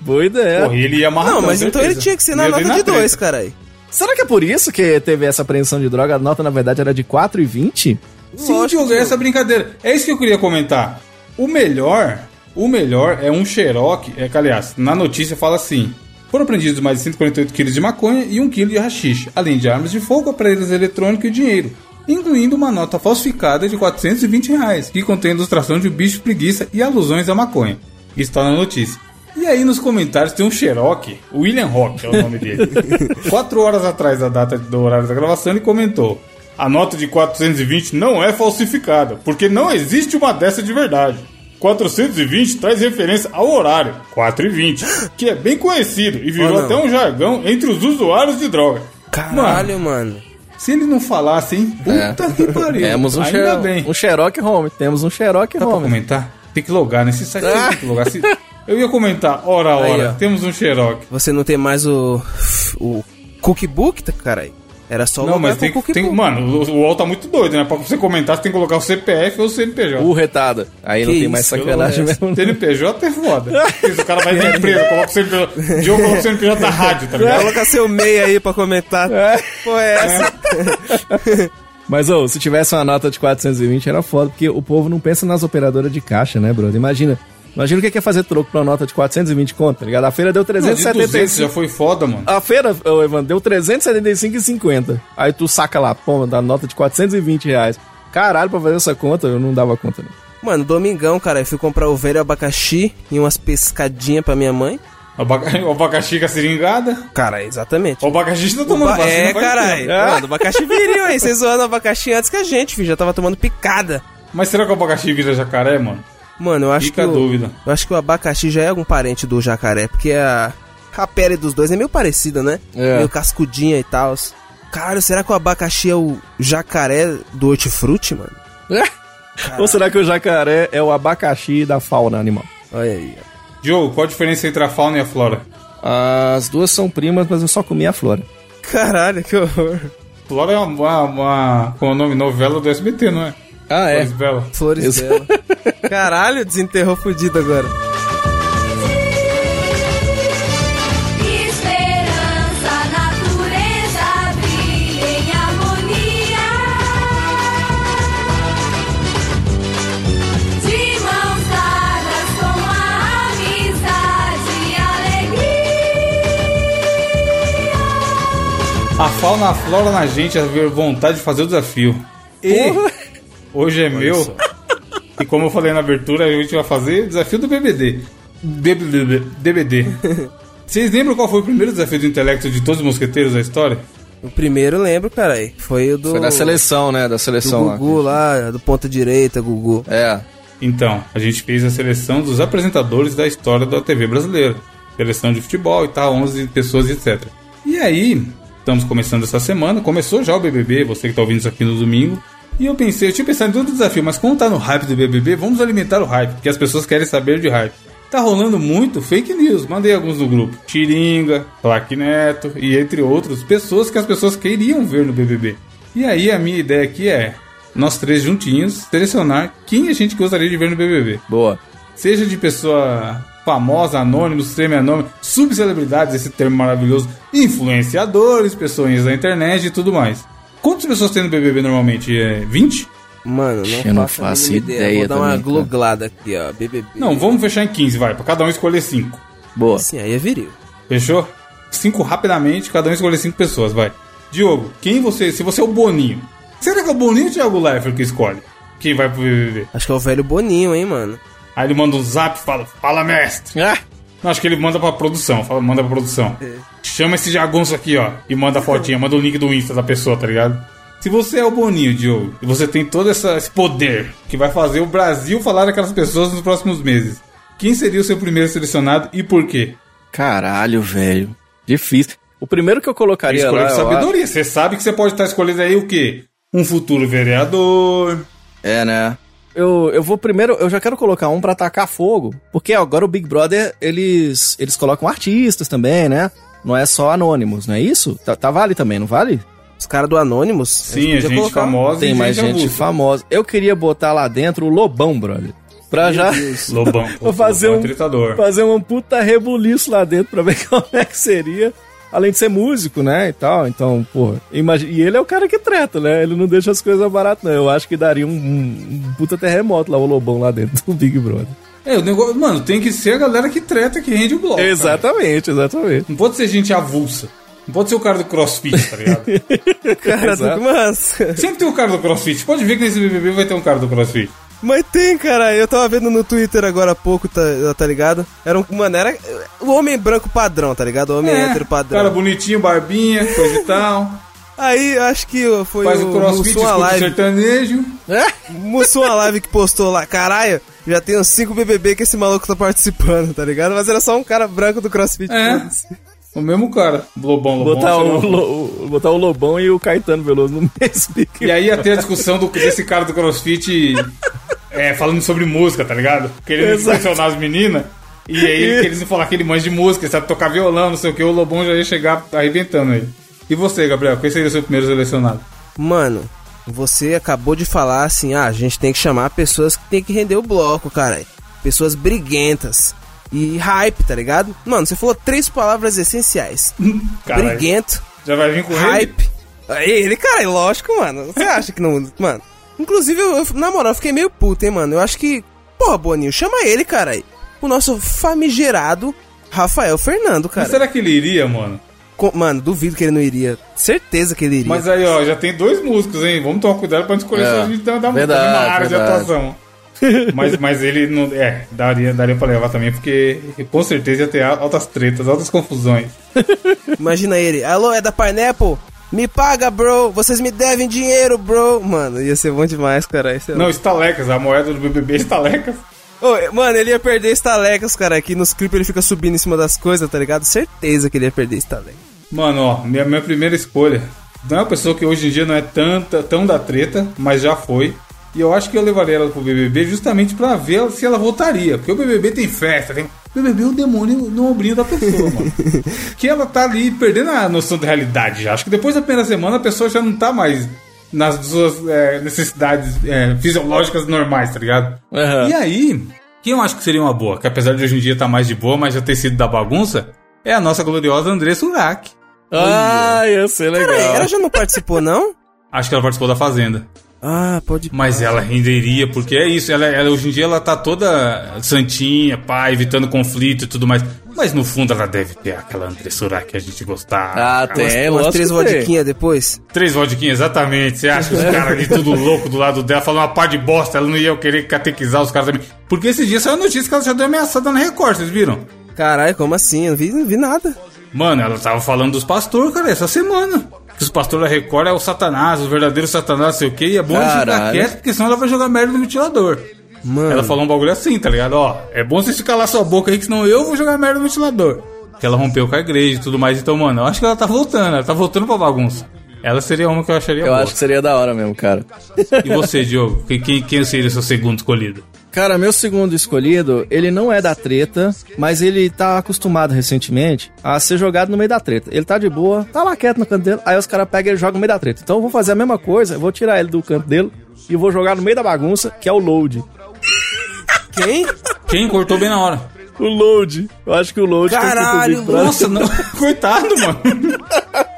Boa ideia. Porra, ele ia amarrar. Não, mas então ele tinha que ser na nota de dois, cara. Será que é por isso que teve essa apreensão de droga? A nota, na verdade, era de 4,20? Sim, Lógico, Diogo, é essa brincadeira. É isso que eu queria comentar. O melhor, o melhor é um xeroque, é que aliás, na notícia fala assim: foram apreendidos mais de 148 quilos de maconha e 1 quilo de rachixe, além de armas de fogo, aparelhos eletrônicos e dinheiro, incluindo uma nota falsificada de 420 reais, que contém ilustração de um bicho preguiça e alusões à maconha. Isso tá na notícia. E aí nos comentários tem um xeroque, o William Rock é o nome dele. Quatro horas atrás da data do horário da gravação ele comentou: a nota de 420 não é falsificada, porque não existe uma dessa de verdade. 420 traz referência ao horário, 4,20, que é bem conhecido e virou Oh, até um jargão entre os usuários de droga. Caralho, mano. Se ele não falasse, hein? Puta que pariu. Temos um, Ainda xero- bem. um Xerox Home. Temos um Xerox Dá pra Home. comentar? Tem que logar nesse site. Tem que logar. Se- Eu ia comentar, hora a Aí, temos um xeroque. Você não tem mais o. O cookbook, tá, cara? aí? Era só Não, mas tem, tem. Mano, o, UOL tá muito doido, né? Pra você comentar, você tem que colocar o CPF ou o CNPJ. O retada. Aí não Que tem mais isso, sacanagem Pelo- mesmo. CNPJ é foda. O cara vai pra empresa, coloca o CNPJ. Diogo coloca o CNPJ da rádio, tá ligado? Coloca seu MEI aí pra comentar. Pô, é essa? Mas, ô, se tivesse uma nota de 420 era foda, porque o povo não pensa nas operadoras de caixa, né, brother? Imagina. Imagina o que é fazer troco pra uma nota de 420 conto, tá ligado? A feira deu Não, de 200 já 375. foi foda, mano. A feira, ô, Evan, deu 375,50. Aí tu saca lá, pô, dá nota de 420 reais. Caralho, pra fazer essa conta, eu não dava conta, não. Mano, domingão, cara, eu fui comprar o velho abacaxi e umas pescadinhas pra minha mãe. Abaca- O abacaxi com a seringada. Cara, exatamente. O abacaxi tá tomando Ba- vacina é, caralho. tempo. Mano, o abacaxi virinho aí. Vocês zoando o abacaxi antes que a gente, filho. Já tava tomando picada. Mas será que o abacaxi vira jacaré, mano? Mano, eu acho Fica que. a o- dúvida. Eu acho que o abacaxi já é algum parente do jacaré, porque a, a pele dos dois é meio parecida, né? É. Meio cascudinha e tal. Cara, será que o abacaxi é o jacaré do hortifruti, mano? Ou será que o jacaré é o abacaxi da fauna animal? Olha aí. ó. Diogo, qual a diferença entre a fauna e a flora? As duas são primas, mas eu só comi a flora. Caralho, que horror. Flora é uma, uma, uma é o nome, novela do SBT, não é? Ah, é? Flores Bela. Flores Isso. dela. Caralho, desenterrou fudido agora. Esperança, natureza brilha em harmonia. De mãos dadas com a amizade e alegria. A fauna aflora na gente a ver vontade de fazer o desafio. E hoje é meu. E como eu falei na abertura, a gente vai fazer o desafio do BBD. BBD. DBD. Vocês lembram qual foi o primeiro desafio do intelecto de todos os mosqueteiros da história? O primeiro eu lembro, caralho. Foi o do. Foi da seleção, né? Da Do seleção lá. Gugu lá, do ponta direita, Gugu. É. Então, a gente fez a seleção dos apresentadores da história da TV brasileira. Seleção de futebol e tal, 11 pessoas e etc. E aí, estamos começando essa semana, começou já o BBB, você que tá ouvindo isso aqui no domingo. E eu pensei, eu tinha pensado em outro desafio, mas como tá no hype do BBB, vamos alimentar o hype, porque as pessoas querem saber de hype. Tá rolando muito fake news. Mandei alguns no grupo. Tiringa, Clark Neto e entre outros, pessoas que as pessoas queriam ver no BBB. E aí a minha ideia aqui é nós três juntinhos selecionar quem a gente gostaria de ver no BBB. Boa. Seja de pessoa famosa, anônimo, semi-anônimo, subcelebridades, esse termo maravilhoso, influenciadores, pessoas da internet e tudo mais. Quantas pessoas tem no BBB normalmente? É 20? Mano, não Eu não faço a faço mínima ideia Vou dar uma também, cara. gloglada aqui, ó. BBB. Não, vamos fechar em 15, vai, pra cada um escolher 5. Boa. Sim, aí é viril. Fechou? 5 rapidamente, cada um escolher 5 pessoas, vai. Diogo, quem você, se você é o Boninho, será que é o Boninho ou o Thiago Leifert que escolhe? Quem vai pro BBB? Acho que é o velho Boninho, hein, mano. Aí ele manda um zap e fala, fala mestre. Ah, Não, acho que ele manda pra produção, fala, manda pra produção. Chama esse jagunço aqui, ó, e manda a fotinha, manda o link do Insta da pessoa, tá ligado? Se você é o Boninho, Diogo, e você tem todo essa- esse poder que vai fazer o Brasil falar daquelas pessoas nos próximos meses, quem seria o seu primeiro selecionado e por quê? caralho, velho. Difícil. O primeiro que eu colocaria Escolha lá... de eu sabedoria. Você sabe que você pode estar escolhendo aí o quê? Um futuro vereador. É, né? Eu, eu vou primeiro, eu já quero colocar um pra atacar fogo, porque agora o Big Brother, eles eles colocam artistas também, né? Não é só anônimos, não é isso? Tá, tá vale também, não vale? Os caras do Anonymous. Sim, a gente colocar. famosa Tem mais gente avulsa. famosa. Eu queria botar lá dentro o Lobão, brother. Pra já Lobão. Vou fazer Lobão é um, tritador. fazer um puta rebuliço lá dentro pra ver como é que seria. Além de ser músico, né, e tal. Então, pô, imagina... E ele é o cara que treta, né? Ele não deixa as coisas baratas, não. Eu acho que daria um, um- um puta terremoto lá, o Lobão lá dentro do Big Brother. É, o negócio, mano, tem que ser a galera que treta que rende o bloco. cara. Exatamente, exatamente. Não pode ser gente avulsa. Não pode ser o cara do crossfit, tá ligado? Cara, Exato. mas... Sempre tem o cara do crossfit. Pode ver que nesse BBB vai ter um cara do crossfit. Mas tem, cara. Eu tava vendo no Twitter agora há pouco, tá, tá ligado? Era um. Mano, era o homem branco padrão, tá ligado? O homem hétero padrão. É, Cara bonitinho, barbinha, coisa e tal. Aí acho que foi Faz o o crossfit, Mussum Alive. sertanejo. Mussum Alive que postou lá. Caralho, já tem uns 5 BBB que esse maluco tá participando, tá ligado? Mas era só um cara branco do crossfit. É. O mesmo cara. Lobão, Lobão. Botar o. Lo- botar o Lobão e o Caetano Veloso no mesmo E aí ia ter a discussão do, desse cara do crossfit é, falando sobre música, tá ligado? Querendo Exato. impressionar as meninas. E aí ele, eles iam falar que ele manja de música, ele sabe tocar violão, não sei o que, o Lobão já ia chegar arrebentando aí. E você, Gabriel, quem seria o seu primeiro selecionado? Mano, você acabou de falar assim: ah, a gente tem que chamar pessoas que tem que render o bloco, cara. Pessoas briguentas. E hype, tá ligado? Mano, você falou três palavras essenciais: Caralho, briguento, já vai vir com ele? hype. Aí Ele, cara, é lógico, mano. Você acha que não. Mano. Inclusive, eu, eu- na moral, eu fiquei meio puto, hein, mano. Eu acho que. Porra, Boninho, chama ele, cara. O nosso famigerado Rafael Fernando, Mas cara. será que ele iria, mano? Mano, duvido que ele não iria. Certeza que ele iria. Mas aí, ó, já tem dois músicos, hein? Vamos tomar cuidado pra não escolher É, só a gente dar dar verdade, uma área de verdade. atuação. mas, mas ele não. É, daria, daria pra levar também, porque com certeza ia ter altas tretas, altas confusões. Imagina ele. Alô, é da Pineapple? Me paga, bro. Vocês me devem dinheiro, bro. Mano, ia ser bom demais, cara. Isso é Não, estalecas, a moeda do BBB é estalecas. Ô, mano, ele ia perder estalecas, cara. Aqui nos clipes ele fica subindo em cima das coisas, tá ligado? Certeza que ele ia perder estalecas. Mano, ó, minha, minha primeira escolha não é uma pessoa que hoje em dia não é tanta, tão da treta, mas já foi. E eu acho que eu levaria ela pro BBB justamente pra ver se ela voltaria. Porque o BBB tem festa, tem. O BBB é o demônio no ombrinho da pessoa, mano. que ela tá ali perdendo a noção da realidade já. Acho que depois da primeira semana a pessoa já não tá mais nas suas é, necessidades é, fisiológicas normais, tá ligado? Aham. E aí, quem eu acho que seria uma boa, que apesar de hoje em dia tá mais de boa, mas já ter sido da bagunça, é a nossa gloriosa Andressa Urach. Ah, ia ser legal. Peraí, ela já não participou, não? Acho que ela participou da Fazenda. Ah, pode. Mas ela renderia, porque é isso, ela, ela- hoje em dia ela tá toda santinha, pá, evitando conflito e tudo mais. Mas no fundo ela deve ter aquela Andressa Urach que a gente gostava. Ah, tem, Umas lógico três que tem. vodiquinhas depois. Três vodquinhas, exatamente. Você acha que os caras ali tudo louco do lado dela falando uma par de bosta, ela não ia querer catequizar os caras também. Porque esses dias saiu a notícia que ela já deu ameaçada na Record, vocês viram? Caralho, como assim? Eu não vi, não vi nada. Mano, ela tava falando dos pastores, cara, essa semana. Que os pastores da Record é o satanás, o verdadeiro satanás, sei o quê. E é bom a gente ficar Caralho. quieto, porque senão ela vai jogar merda no ventilador. Mano. Ela falou um bagulho assim, tá ligado? Ó, é bom você calar sua boca aí, que senão eu vou jogar merda no ventilador. Que ela rompeu com a igreja e tudo mais. Então, mano, eu acho que ela tá voltando, ela tá voltando pra bagunça. Ela seria uma que eu acharia Eu boa. acho que seria da hora mesmo, cara. E você, Diogo? Quem, quem, seria o seu segundo escolhido? Cara, meu segundo escolhido, ele não é da treta, mas ele tá acostumado recentemente a ser jogado no meio da treta. Ele tá de boa, tá lá quieto no canto dele, aí os caras pegam e ele joga no meio da treta. Então eu vou fazer a mesma coisa, eu vou tirar ele do canto dele e vou jogar no meio da bagunça, que é o load. Quem? Quem cortou bem na hora? O load. Eu acho que o load Caralho, pra- Nossa, não. Coitado, mano.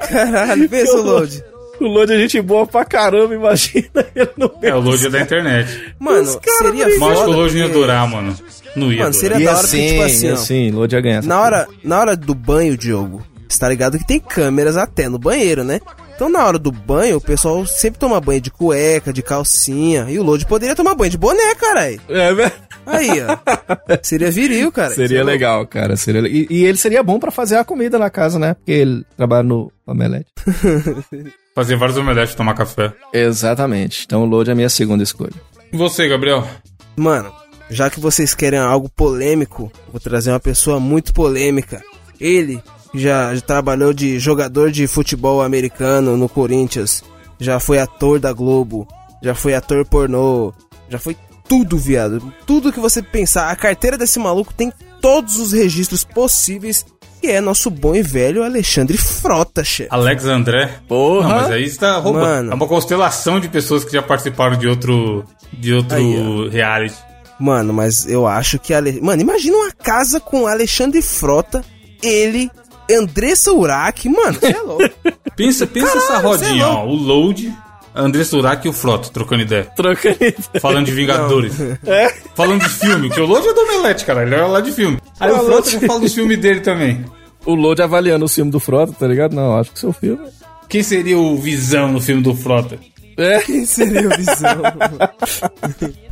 Caralho, pensa o load. O load é gente boa pra caramba, imagina ele no É, o load é da internet. Mano, seria brigam. Mas acho que o foda. load não ia durar, mano. Não ia Mano, durar. seria E da hora assim, que, tipo assim, assim, load ia ganhar. essa Na hora, na hora do banho, Diogo, você tá ligado que tem câmeras até no banheiro, né? Então na hora do banho, o pessoal sempre toma banho de cueca, de calcinha. E o Load poderia tomar banho de boné, caralho. É, velho. Aí, ó. Seria viril, cara. Seria Isso é legal, cara. Seria... E, e ele seria bom pra fazer a comida na casa, né? Porque ele trabalha no Omelete. Fazer vários omeletes e tomar café. Exatamente. Então o load é a minha segunda escolha. E você, Gabriel? Mano, já que vocês querem algo polêmico, vou trazer uma pessoa muito polêmica. Ele já, já trabalhou de jogador de futebol americano no Corinthians, já foi ator da Globo, já foi ator pornô, já foi tudo, viado. Tudo que você pensar. A carteira desse maluco tem todos os registros possíveis. Que é nosso bom e velho Alexandre Frota, chefe. Alex André. Porra. Não, mas aí você tá roubando. Mano. É uma constelação de pessoas que já participaram de outro. De outro Aí, reality. Mano, mas eu acho que. Ale... Mano, imagina uma casa com Alexandre Frota, ele, Andressa Urach. Mano, você é louco. Pensa, pensa essa Caralho, você é rodinha, ó. O Load, André Surak e o Frota, trocando ideia. Troca aí. Falando de Vingadores. É. Falando de filme, que o Load é do Omelete, cara. Ele é lá de filme. Aí o Frota já fala dos filmes dele também. O load avaliando o filme do Frota, tá ligado? Não, acho que seu filme. Quem seria o Visão no filme do Frota? É. Quem seria a visão?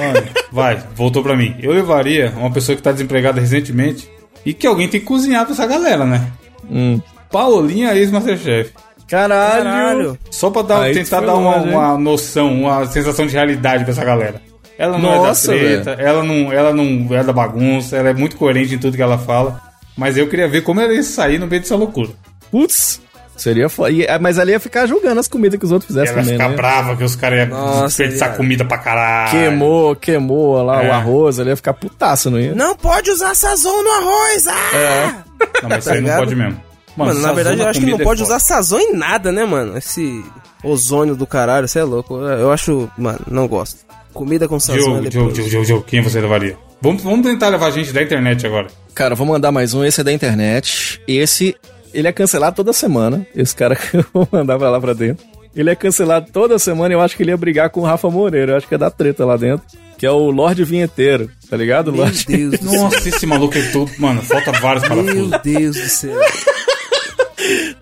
Mano, vai, voltou pra mim. Eu levaria uma pessoa que tá desempregada recentemente e que alguém tem que cozinhar pra essa galera, né? Hum. Paulinha, ex-masterchef. Caralho. Caralho. Só pra dar, Aí tentar dar uma, longe, uma noção, uma sensação de realidade pra essa galera. Ela não Nossa, é da treta, ela não, ela não é da bagunça, ela é muito coerente em tudo que ela fala. Mas eu queria ver como ela ia sair no meio dessa loucura. Putz. Seria foda. É, Mas ali ia ficar julgando as comidas que os outros fizessem Ela ia também, ficar né? brava que os caras iam desperdiçar viado. comida pra caralho. Queimou, queimou lá É. o arroz, ele ia ficar putaço, não ia? não pode usar sazon no arroz! Ah! Não, mas isso Tá aí não ligado? pode mesmo. Mano, na sazona verdade, eu acho que não é pode foda. usar sazon em nada, né, mano? Esse ozônio do caralho, você é louco. Eu acho, mano, não gosto. Comida com sazon é Diogo, depois. Diogo, Diogo, Diogo, Diogo, quem você levaria? Vamos, vamos tentar levar gente da internet agora. Cara, vou mandar mais um. Esse é da internet. Esse, ele é cancelado toda semana. Esse cara que eu vou mandar pra lá pra dentro. Ele é cancelado toda semana. Eu acho que ele ia brigar com o Rafa Moreira. Eu acho que é da treta lá dentro. Que é o Lorde Vinheteiro. Tá ligado? Meu Lorde. Deus do céu. Nossa, esse maluco é todo. Mano, falta vários parafusos. Meu Deus do céu.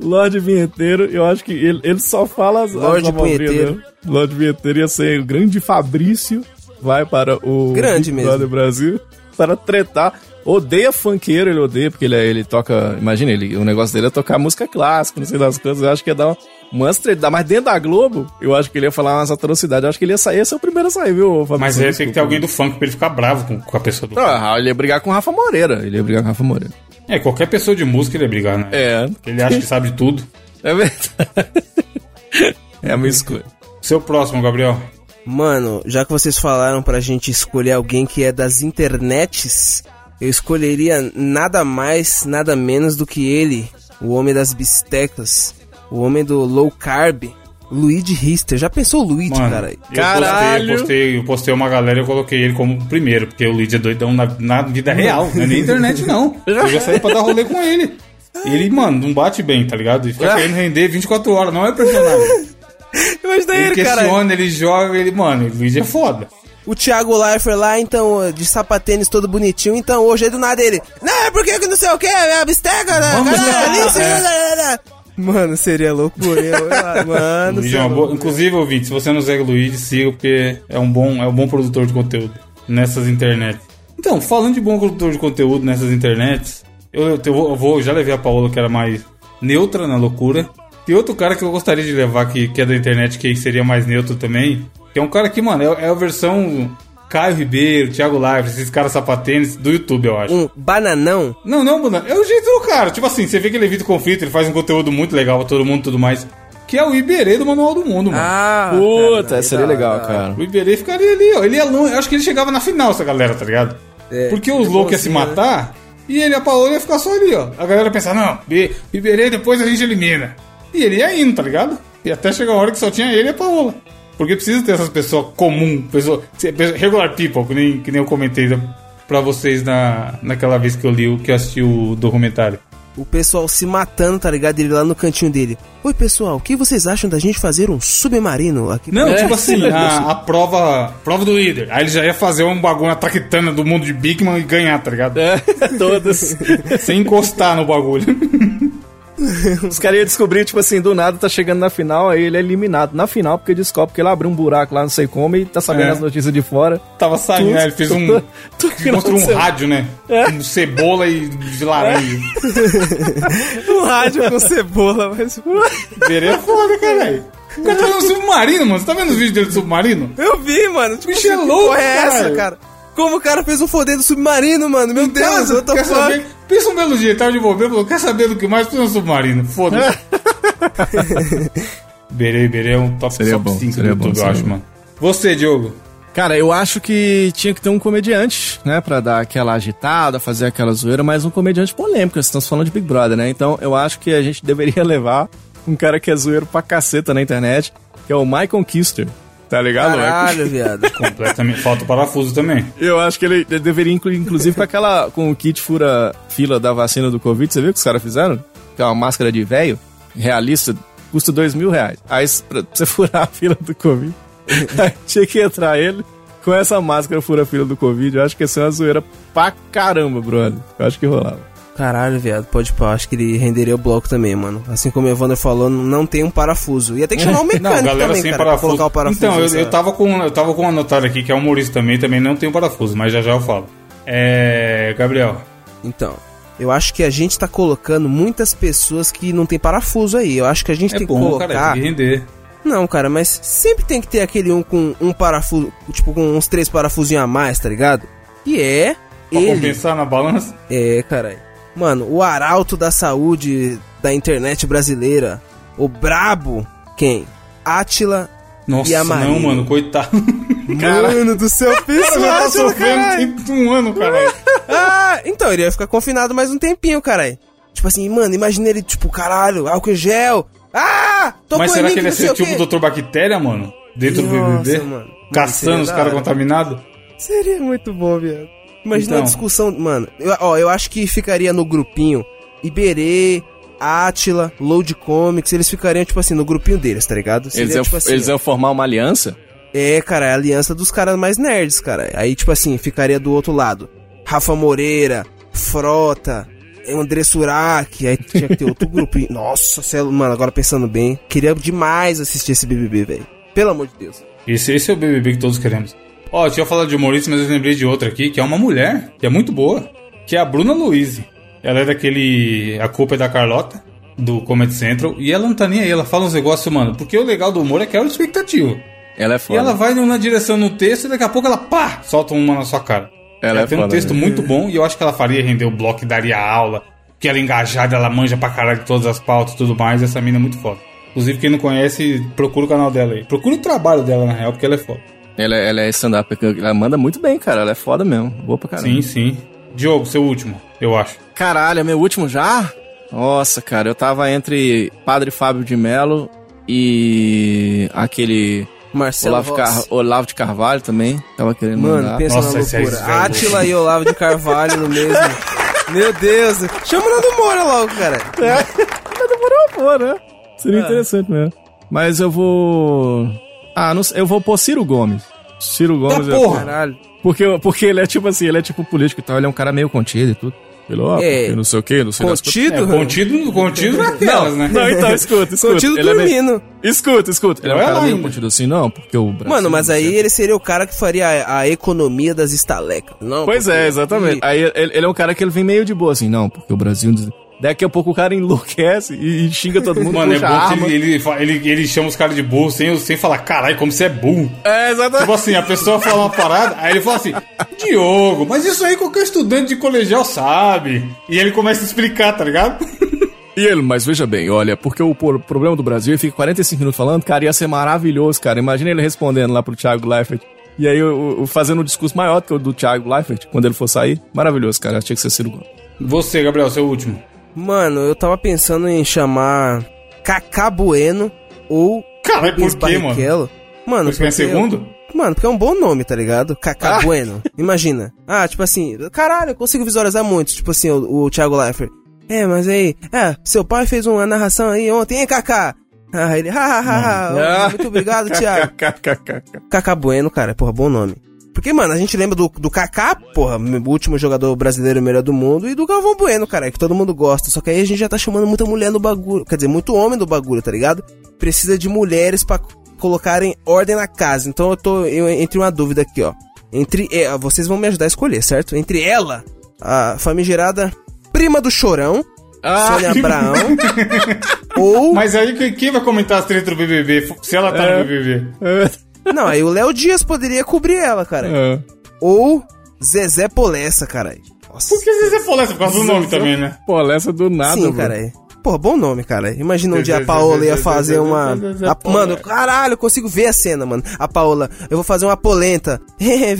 Lorde Vinheteiro. Eu acho que ele, ele só fala as, Lorde as Punheteiro. dele. Lorde Vinheteiro ia ser o grande Fabrício. Vai para o Grande Big mesmo. Brother Brasil. Para tretar. Odeia funkeiro, ele odeia, porque ele, é- ele toca. Imagina, ele, o negócio dele é tocar música clássica, não sei das coisas. Eu acho que ia dar uma- umas. Mas dentro da Globo, eu acho que ele ia falar umas atrocidades. Eu acho que ele ia sair, ia ser o primeiro a sair, viu, Fabrício? Mas aí tem que ter alguém do funk pra ele ficar bravo com, com a pessoa do funk. Ah, ele ia brigar com o Rafa Moreira. Ele ia brigar com o Rafa Moreira. É, qualquer pessoa de música ele ia brigar, né? É. Porque Ele acha que sabe de tudo. É verdade. é a minha escolha. Seu próximo, Gabriel. Mano, já que vocês falaram pra gente escolher alguém que é das internets, eu escolheria nada mais, nada menos do que ele, o homem das bistecas, o homem do low carb, Luigi Rister. Já pensou o Luigi, Mano, cara? eu Caralho. postei, eu postei, eu postei uma galera e eu coloquei ele como primeiro, porque o Luigi é doidão na, na vida real, não é nem internet não. Eu já saí pra dar rolê com ele. Ele, mano, não bate bem, tá ligado? E fica querendo render 24 horas, não é personagem. Imagina Ele ele, cara. questiona, ele joga, ele, mano, o Luigi é foda. O Thiago Leifert lá, então, de sapatênis todo bonitinho, então hoje é do nada ele. Não, é porque que não sei o que, é a bisteca, né? Vamos lá, é. Mano, seria loucura. eu- eu- Mano, Luigi é louco. Inclusive, ouvinte, se você não segue o Luigi, siga, porque é um bom, é um bom produtor de conteúdo nessas internets. Então, falando de bom produtor de conteúdo nessas internets, eu, eu vou, eu vou- já levei a Paola, que era mais neutra na loucura. Tem outro cara que eu gostaria de levar, que, que é da internet, que seria mais neutro também. Que é um cara que, mano, é, é a versão Caio Ribeiro, Thiago Live, esses caras sapatênis do YouTube, eu acho. Um bananão. Não, não, mano. É o jeito do cara. Tipo assim, você vê que ele evita conflito, ele faz um conteúdo muito legal pra todo mundo e tudo mais. que é o Iberê do Manual do Mundo, mano. Ah, Puta, cara, seria da- legal, da- cara. O Iberê ficaria ali, ó. Ele é longe. Eu acho que ele chegava na final, essa galera, tá ligado? É, Porque os é loucos iam se né? matar e ele e a Paola ia ficar só ali, ó. A galera ia pensar, não, Iberê depois a gente elimina. E ele ia indo, tá ligado? E até chegar a hora que só tinha ele e a Paola. Porque precisa ter essas pessoas comum, pessoa, regular people, que nem, que nem eu comentei pra vocês na, naquela vez que eu li, o- que eu assisti o documentário. O pessoal se matando, tá ligado? Ele lá no cantinho dele. Oi, pessoal, o que vocês acham da gente fazer um submarino aqui? Não, É. tipo assim, a, a prova prova do líder. Aí ele já ia fazer um bagulho, uma traquitana do mundo de Bigman e ganhar, tá ligado? É, todas. Sem encostar no bagulho. Os caras iam descobrir, tipo assim, do nada tá chegando na final, aí ele é eliminado. Na final, porque descobre que ele abriu um buraco lá, não sei como, e tá sabendo É. as notícias de fora. Tava saindo, né? Ele fez um. Tudo- tudo Ele mostrou um rádio, né? Com cebola e de laranja. Um rádio com cebola, mas... Verê é foda, caralho. O cara tá no submarino, mano. Você tá vendo os vídeos dele do submarino? Eu vi, mano. Tipo, Bicho é que louco, é essa, cara? Como o cara fez um foder do submarino, mano? Meu Deus, what the quer fuck? saber? Pensa um belo dia, tava de bobeira, falou, quer saber do que mais? Pensa no submarino, foda-se. Berê, Berê é um top, Seria top bom, 5 do seria bom, YouTube, eu acho, bom. mano. Você, Diogo. Cara, eu acho que tinha que ter um comediante, né? Pra dar aquela agitada, fazer aquela zoeira, mas um comediante polêmico. Estamos falando de Big Brother, né? Então eu acho que a gente deveria levar um cara que é zoeiro pra caceta na internet, que é o Michael Kister. Tá ligado? Caralho, viado. Completamente. Falta o parafuso também. Eu acho que ele, ele deveria incluir, inclusive, com aquela. com o kit fura fila da vacina do Covid. Você viu o que os caras fizeram? Que é uma máscara de velho, realista, custa dois mil reais. Aí, pra você furar a fila do Covid, aí tinha que entrar ele com essa máscara fura fila do Covid. Eu acho que ia ser uma zoeira pra caramba, brother. Eu acho que rolava. Caralho, viado, pode pá. Acho que ele renderia o bloco também, mano. Assim como o Evandro falou, não tem um parafuso. Ia ter que chamar um mecânico Não, galera também, sem cara, parafuso. colocar o parafuso. Então, eu, eu, tava com, eu tava com um anotado aqui, que é humorista também, também não tem um parafuso, mas já já eu falo. É. Gabriel. Então, eu acho que a gente tá colocando muitas pessoas que não tem parafuso aí. Eu acho que a gente É tem bom, que colocar... cara, tem que render. Não, cara, mas sempre tem que ter aquele um com um parafuso, tipo, com uns três parafusinhos a mais, tá ligado? E é Pra ele. compensar na balança. É, caralho. Mano, o arauto da saúde da internet brasileira. O brabo. Quem? Átila Nossa, e a Maria. não, mano, coitado. Mano do céu, O cara já tá sofrendo tem um ano, caralho. Ah, então, ele ia ficar confinado mais um tempinho, caralho. Tipo assim, mano, imagina ele, tipo, caralho, álcool gel. Ah! Tocou Mas será que ele ia sei ser o tipo quê. Dr. Bactéria, mano? Dentro do Nossa, BBB? mano. Mano, Caçando seria os caras contaminados? Seria muito bom, viado. Imagina Então. a discussão, mano. Eu, ó, eu acho que ficaria no grupinho Iberê, Átila, Load Comics, eles ficariam, tipo assim, no grupinho deles, tá ligado? Seria, Eles iam, tipo assim, eles iam formar uma aliança? É, cara, é a aliança dos caras mais nerds, cara. Aí, tipo assim, ficaria do outro lado. Rafa Moreira, Frota, André Surak, aí tinha que ter outro grupo. Nossa, é- mano, agora pensando bem, queria demais assistir esse BBB, velho. Pelo amor de Deus. Esse, esse é o BBB que todos queremos. Ó, eu tinha falado de humorista, mas eu lembrei de outra aqui, que é uma mulher, que é muito boa, que é a Bruna Luiz. Ela é daquele A Culpa é da Carlota, do Comedy Central, e ela não tá nem aí, ela fala uns negócios, mano, porque o legal do humor é que é a expectativa. Ela é E foda. ela vai numa direção no texto e daqui a pouco ela, pá, solta uma na sua cara. Ela é tem um foda, texto né? muito bom e eu acho que ela faria render o bloco e daria aula. Que ela é engajada, ela manja pra caralho de todas as pautas e tudo mais. Essa mina é muito foda. Inclusive, quem não conhece, procura o canal dela aí. Procura o trabalho dela, na real, porque ela é foda. Ela, ela é stand-up, ela manda muito bem, cara. Ela é foda mesmo. Boa pra caramba. Sim, sim. Diogo, seu último, eu acho. Caralho, é meu último já? Nossa, cara, eu tava entre Padre Fábio de Mello e aquele Marcelo Olavo. Car... Olavo de Carvalho também. Tava querendo Mano, mandar. pensa Nossa, na loucura. é. Átila e Olavo de Carvalho no mesmo. Meu Deus. Chama o Nando Moura logo, cara. Demorou, pô, né? Seria É. interessante mesmo. Mas eu vou. Ah, não eu vou pôr Ciro Gomes. Ciro Gomes. Tá é- porra! Caralho. Porque, porque ele é tipo assim, ele é tipo político e tal, ele é um cara meio contido e tudo. Ele, ó, É. não sei o que, não sei. Contido? É, contido, contido naquelas, né? Não, então, escuta, escuta. Contido ele é meio- dormindo. Escuta, escuta. Ele é um cara meio contido assim, não, porque o Brasil... Mano, mas não aí ele seria o cara que faria a, a economia das estalecas. Não, Pois porque- é, exatamente. Aí ele, ele é um cara que ele vem meio de boa, assim, não, porque o Brasil... Daqui a pouco o cara enlouquece e, e xinga todo mundo, Mano, é bom que ele, ele, ele, chama os caras de burro sem, sem falar, caralho, como você é burro. É, exatamente. Tipo assim, a pessoa fala uma parada, aí ele fala assim, Diogo, mas isso aí qualquer estudante de colegial sabe. E ele começa a explicar, tá ligado? E ele, mas veja bem, olha, porque o problema do Brasil, ele fica 45 minutos falando, cara, ia ser maravilhoso, cara. Imagina ele respondendo lá pro Thiago Leifert. E aí, o, o- fazendo um discurso maior do que o do Thiago Leifert, quando ele for sair. Maravilhoso, cara. Tinha que ser Ciro Gomes. Você, Gabriel, seu último. Mano, eu tava pensando em chamar Cacá Bueno ou Caralho, por quê, mano? Mano, Porque é segundo? Mano, porque é um bom nome, tá ligado? Cacá Bueno. Imagina. Ah, tipo assim, caralho, eu consigo visualizar muito. Tipo assim, o, o Thiago Leifert. É, mas aí, é, seu pai fez uma narração aí ontem, hein, Cacá? Ah, ele, hahaha, muito obrigado, Thiago. Cacá Bueno, cara, porra, bom nome. Porque, mano, a gente lembra do, do Kaká, porra, o último jogador brasileiro melhor do mundo, e do Galvão Bueno, cara, que todo mundo gosta. Só que aí a gente já tá chamando muita mulher no bagulho, quer dizer, muito homem no bagulho, tá ligado? Precisa de mulheres pra colocarem ordem na casa. Então eu tô eu, entre uma dúvida aqui, ó. Entre. é, vocês vão me ajudar a escolher, certo? Entre ela, a famigerada prima do chorão, Sônia Abraão, ou. Mas aí quem- vai comentar as tretas do BBB? Se ela tá É. no BBB. Não, aí o Léo Dias poderia cobrir ela, cara. É. Ou Zezé Polessa, caralho. Nossa. Por que você falou essa? Por causa do nome também, né? Pô, essa do nada, Sim, cara. Pô, bom nome, cara. Imagina um dia a Paola ia fazer uma. A-. Mano, caralho, eu consigo ver a cena, mano. A Paola, eu vou fazer uma polenta.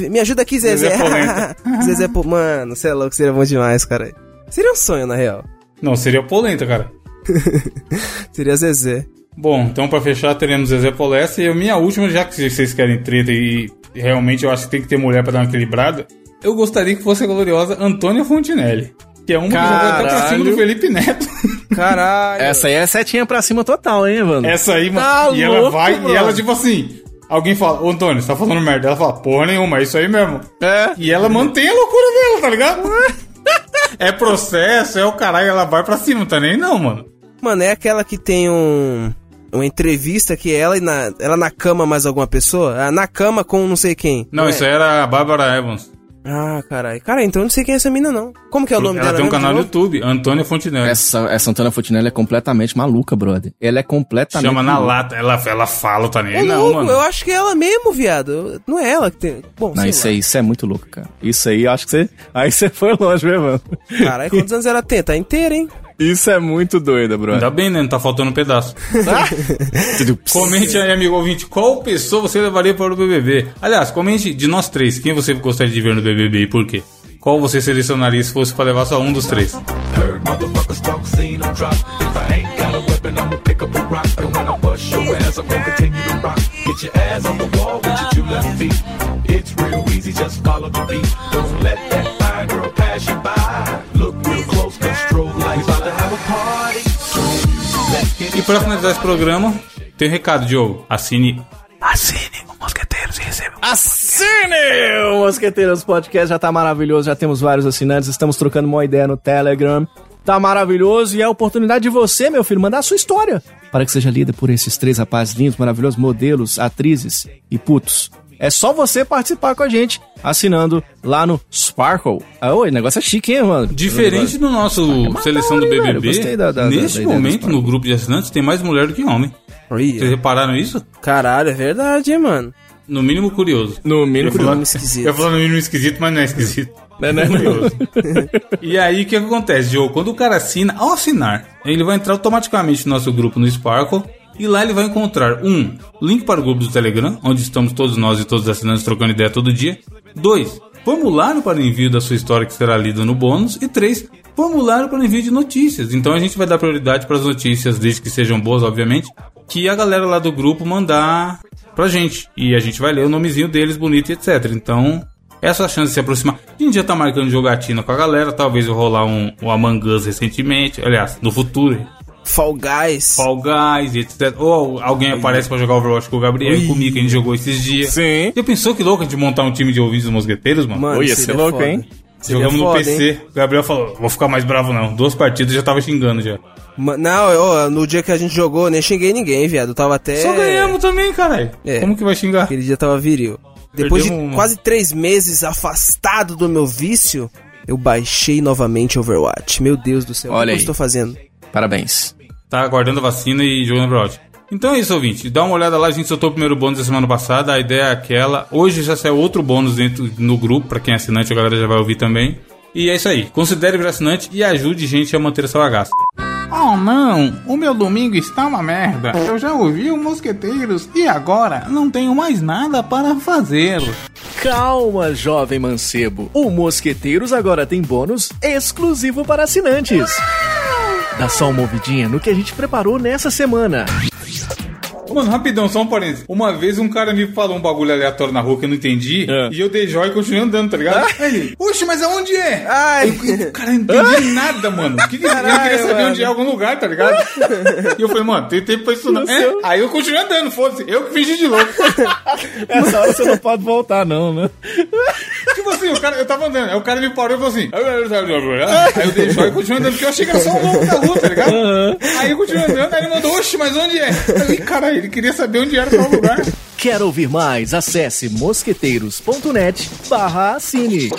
Me ajuda aqui, Zezé. Zezé polenta. Zezé, po... mano, você é louco, seria bom demais, cara. Seria um sonho, na real. Não, seria polenta, cara. Seria Zezé. Bom, então pra fechar teremos Zezé Polessa e a minha última, já que vocês querem treta e realmente eu acho que tem que ter mulher pra dar uma equilibrada, eu gostaria que fosse a gloriosa Antônia Fontinelli. Que é uma que já vai até pra cima do Caralho. Felipe Neto. Caralho. Essa aí é setinha pra cima total, hein, mano? Essa aí, mano. Tá e ela louco, vai, brother. e ela tipo assim. Alguém fala, ô Antônio, você tá falando merda. Ela fala, porra nenhuma, é isso aí mesmo. É. E ela mantém a loucura dela, tá ligado? é processo, é o caralho, ela vai pra cima, tá nem não, mano. Mano, é aquela que tem um. Uma entrevista que ela e na, ela na cama mais alguma pessoa? Ah, na cama com não sei quem. Não, é? isso aí era a Bárbara Evans. Ah, caralho. Cara, então eu não sei quem é essa mina, não. Como que é o nome ela dela? tem um canal no? YouTube, Antônia Fontinelli. Essa, essa Antônia Fontinelli é completamente maluca, brother. Ela é completamente Chama na lata, ela, ela fala, tá nem aí não, louco, mano. eu acho que é ela mesmo, viado. Não é ela que tem. Bom, Não, sei isso lá. aí, isso é muito louco, cara. Isso aí, eu acho que você. Aí você foi longe, meu mano. Caralho, quantos anos ela tem? Tá inteira, hein? Isso é muito doido, brother. Ainda bem, né? Não tá faltando um pedaço. Comente aí, amigo ouvinte, qual pessoa você levaria para o BBB? Aliás, comente de nós três, quem você gostaria de ver no BBB e por quê? Qual você selecionaria se fosse para levar só um dos três? It's real easy, just follow the beat. Don't let that fine girl pass you by. E para finalizar esse programa, tem um recado, Diogo. Assine. Assine o Mosqueteiros Podcast, já tá maravilhoso, já temos vários assinantes, estamos trocando uma ideia no Telegram. Tá maravilhoso e é a oportunidade de você, meu filho, mandar a sua história para que seja lida por esses três rapazes lindos, maravilhosos, modelos, atrizes e putos. É só você participar com a gente assinando lá no Sparkle. Ah, oi, o negócio é chique, hein, mano? Diferente do nosso seleção do velho, BBB, gostei da- da- neste da momento no grupo de assinantes tem mais mulher do que homem. Vocês repararam isso? Caralho, é verdade, hein, mano. No mínimo curioso. No mínimo, falar- esquisito. Eu ia falar no mínimo esquisito, mas não é esquisito. né, né? Curioso. e aí, o que acontece, Diogo? Quando o cara assina, ao assinar, ele vai entrar automaticamente no nosso grupo no Sparkle. E lá ele vai encontrar, um, link para o grupo do Telegram, onde estamos todos nós e todos os assinantes trocando ideia todo dia. Dois, formulário para o envio da sua história que será lida no bônus. E três, formulário para o envio de notícias. Então a gente vai dar prioridade para as notícias, desde que sejam boas, obviamente, que a galera lá do grupo mandar pra gente. E a gente vai ler o nomezinho deles bonito e etc. Então, essa é a chance de se aproximar. A gente já tá marcando jogatina com a galera, talvez eu rolar um, um Among Us recentemente, aliás, no futuro. Fall Guys. Fall Guys e etc. Ou alguém aparece pra jogar Overwatch com o Gabriel e comigo, que a gente jogou esses dias. Sim. Já pensou que louco a gente montar um time de ouvintes dos mosqueteiros, mano? Mano, Oi, ia ser louco, foda. hein? Seria Jogamos no foda, PC. hein? O Gabriel falou, vou ficar mais bravo não. Duas partidas já tava xingando já. Ma- Não, eu, no dia que a gente jogou, eu nem xinguei ninguém, viado. Eu tava até. Só ganhamos também, caralho. É. Como que vai xingar? Aquele dia tava viril. Depois de uma. quase três meses afastado do meu vício, eu baixei novamente Overwatch. Meu Deus do céu, o Olha que eu aí. estou fazendo? Parabéns. Tá aguardando a vacina e jogando Overwatch. Então é isso, ouvinte. Dá uma olhada lá, a gente soltou o primeiro bônus da semana passada. A ideia é aquela. Hoje já saiu outro bônus dentro no grupo, pra quem é assinante, a galera já vai ouvir também. E é isso aí. Considere virar assinante e ajude gente a manter essa bagaça. Oh não, o meu domingo está uma merda. Eu já ouvi o Mosqueteiros e agora não tenho mais nada para fazer. Calma, jovem mancebo. O Mosqueteiros agora tem bônus exclusivo para assinantes. Dá só uma ouvidinha no que a gente preparou nessa semana. Mano, rapidão, só um parênteses. Uma vez um cara me falou um bagulho aleatório na rua que eu não entendi. É. E eu dei joia e continuei andando, tá ligado? Aí ele, oxe, mas aonde é? Ai. Eu, cara, eu não entendi nada, mano. Que que, eu queria saber mano. onde é algum lugar, tá ligado? E eu falei, mano, tem tempo pra isso não. É? Aí eu continuei andando, foda-se. Eu que fingi de louco. Essa hora você não pode voltar, não, né? Assim, o cara, eu tava andando. Aí o cara me parou e falou assim. Aí eu dei joia e continuei andando, porque eu achei que era só um louco da rua, tá ligado? Aí eu continuei andando, aí ele mandou, oxe, mas onde é? Falei, caralho, ele queria saber onde era tal lugar. Quer ouvir mais? Acesse mosqueteiros.net barra assine.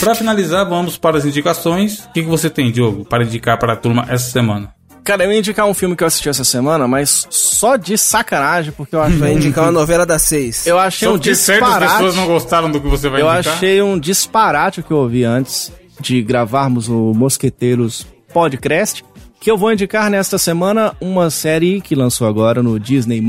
Pra finalizar, vamos para as indicações. O que, que você tem, Diogo, para indicar para a turma essa semana? Cara, eu ia indicar um filme que eu assisti essa semana, mas só de sacanagem, porque eu acho Vai indicar uma novela das seis. Eu achei Só um porque certas disparate. pessoas não gostaram do que você vai Eu indicar. achei um disparate o que eu ouvi antes de gravarmos o Mosqueteiros Podcast, que eu vou indicar nesta semana uma série que lançou agora no Disney+,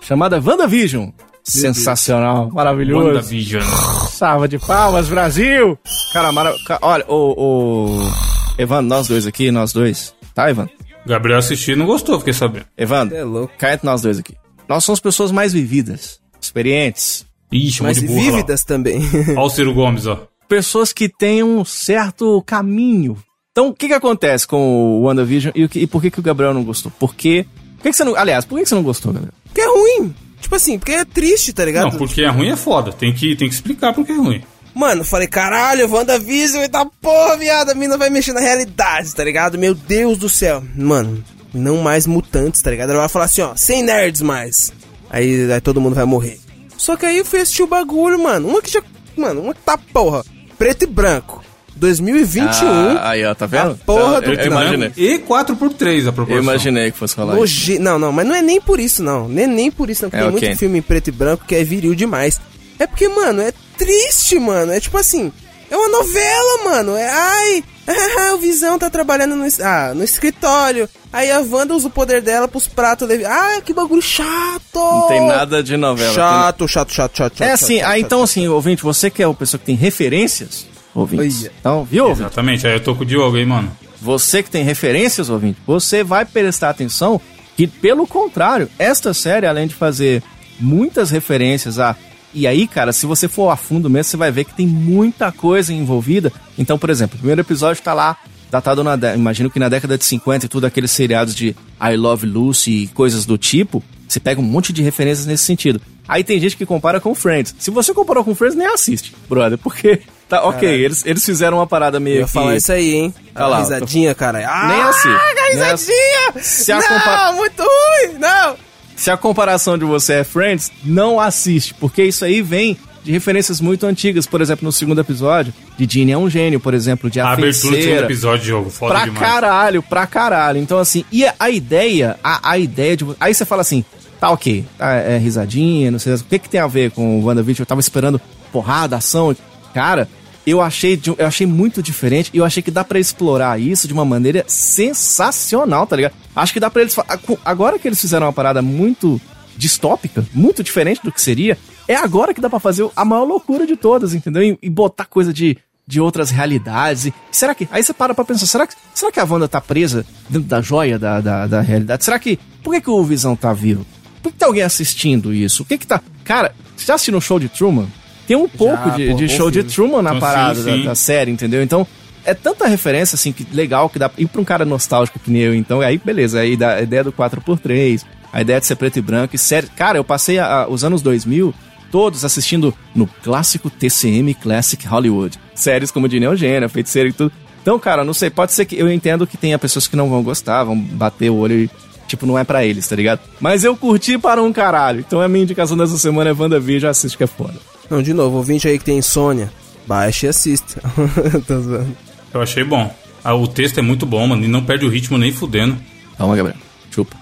chamada WandaVision. Sensacional, maravilhoso. WandaVision. Salva de palmas, Brasil! Cara, mara... olha, o, o... Evandro, nós dois aqui, nós dois. Tá, Evandro? Gabriel assistiu e não gostou, fiquei sabendo. Evandro, É louco. cá entre nós dois aqui. Nós somos pessoas mais vividas, experientes, Ixi, de burro, lá. vívidas também. Ó o Ciro Gomes, ó. pessoas que têm um certo caminho. Então, o que que acontece com o WandaVision e, o que- e por que que o Gabriel não gostou? Porque... Por que que você não... Aliás, por que que você não gostou, Gabriel? Porque é ruim. Tipo assim, porque é triste, tá ligado? Não, porque é ruim é foda. Tem que, tem que explicar porque é ruim. Mano, falei, caralho, WandaVision e tá porra, viado, a mina vai mexer na realidade, tá ligado? Meu Deus do céu. Mano, não mais mutantes, tá ligado? Ela vai falar assim, ó, sem nerds mais. Aí, aí todo mundo vai morrer. Só que aí eu fui assistir o bagulho, mano. Uma que já. Mano, uma que tá porra. Preto e branco. 2021. Ah, aí, ó, tá vendo? A porra do- eu, eu Não. imaginei. E 4x3 a proporção. Eu imaginei que fosse falar isso. Noje... Não, não, mas não é nem por isso, não. Nem, nem por isso, não. Porque É, tem ok. muito filme em preto e branco que é viril demais. É porque, mano, é triste, mano. É tipo assim, é uma novela, mano. É, ai, o Visão tá trabalhando no, ah, no escritório. Aí a Wanda usa o poder dela pros pratos. levi- Ah, que bagulho chato. Não tem nada de novela. Chato, chato, chato, chato, chato. É chato, assim, chato, ah, chato. então assim, ouvinte, você que é o pessoa que tem referências, ouvinte. Olha. Então, viu, ouvinte? Exatamente, aí eu tô com o Diogo aí, mano. Você que tem referências, ouvinte, você vai prestar atenção que, pelo contrário, esta série, além de fazer muitas referências a. E aí, cara, se você for a fundo mesmo, você vai ver que tem muita coisa envolvida. Então, por exemplo, o primeiro episódio tá lá, datado na. Imagino que na década de 50 e tudo aqueles seriados de I Love Lucy e coisas do tipo. Você pega um monte de referências nesse sentido. Aí tem gente que compara com Friends. Se você comparou com Friends, nem assiste, brother, porque. Tá, ok, eles, eles fizeram uma parada meio Eu ia que. falar isso aí, hein? Olha lá, risadinha, cara. Ah, Nem assim. a Nem assim. risadinha! Se a não, compa- muito ruim! Não! Se a comparação de você é Friends, não assiste, porque isso aí vem de referências muito antigas. Por exemplo, no segundo episódio, de Ginny é um gênio, por exemplo, de A A, abertura do segundo episódio, Diogo. Foda Pra demais. caralho, pra caralho. Então, assim, e a, ideia, a, a ideia de. Aí você fala assim, tá ok, tá, é risadinha, não sei o que que tem a ver com o WandaVision. Eu tava esperando porrada, ação. Cara, eu achei, de- eu achei muito diferente e eu achei que dá pra explorar isso de uma maneira sensacional, tá ligado? Acho que dá pra eles. fa- Agora que eles fizeram uma parada muito distópica, muito diferente do que seria, é agora que dá pra fazer a maior loucura de todas, entendeu? E, e botar coisa de, de outras realidades. E, será que. Aí você para pra pensar, será que, será que a Wanda tá presa dentro da joia da, da, da realidade? Será que. Por que, que o Visão tá vivo? Por que tá alguém assistindo isso? O que que tá. Cara, você já assistiu o show de Truman? Tem um pouco de, pô, de bom show de. Truman na Então, parada sim, da- sim. Da, série, entendeu? Então, é tanta referência, assim, que legal que dá. E pra um cara nostálgico que nem eu, então, aí beleza. Aí dá a ideia do 4x3, a ideia de ser preto e branco e série. Cara, eu passei a- a- os anos 2000 todos assistindo no clássico TCM Classic Hollywood. Séries como de Neogênia, Feiticeiro e tudo. Então, cara, não sei, pode ser que eu entendo que tenha pessoas que não vão gostar, vão bater o olho e, tipo, não é pra eles, tá ligado? Mas eu curti para um caralho. Então a minha indicação dessa semana é WandaVision, assiste que é foda. Não, de novo, ouvinte aí que tem insônia, baixe e assista. Tô zoando. Eu achei bom. Ah, o texto é muito bom, mano. E não perde o ritmo nem fudendo. Calma, Gabriel. Chupa.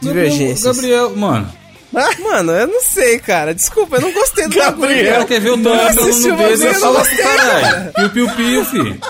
Divergências. Gabriel, mano. Mano, eu não sei, cara. Desculpa, eu não gostei do Gabriel, cara quer ver o Tony Não falando assisti no o dedo bagulho, e eu fala não pro caralho. Piu, piu, piu, fi.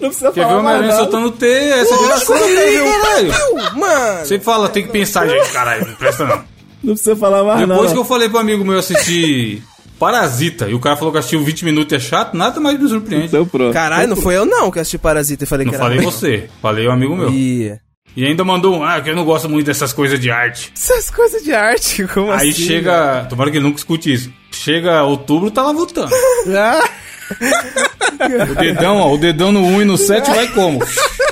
Não precisa Quer ver o falar Homem-Aranha soltando T, essa geração eu quero ver o caralho. Mano, Você fala, tem que pensar, gente, caralho, não presta não. Não precisa falar mais Depois nada. que eu falei pro amigo meu assistir Parasita, e o cara falou que assistiu 20 minutos e é chato, nada mais me surpreende. Então pronto. caralho, não foi eu não que assisti Parasita e falei Não que era falei você, falei o amigo meu. Ih, E ainda mandou um, ah, que eu não gosto muito dessas coisas de arte. Essas coisas de arte, como Aí assim? chega, tomara que ele nunca escute isso. Chega outubro, tá lá voltando. Ah, O dedão, ó, o dedão no 1 e no 7 vai como?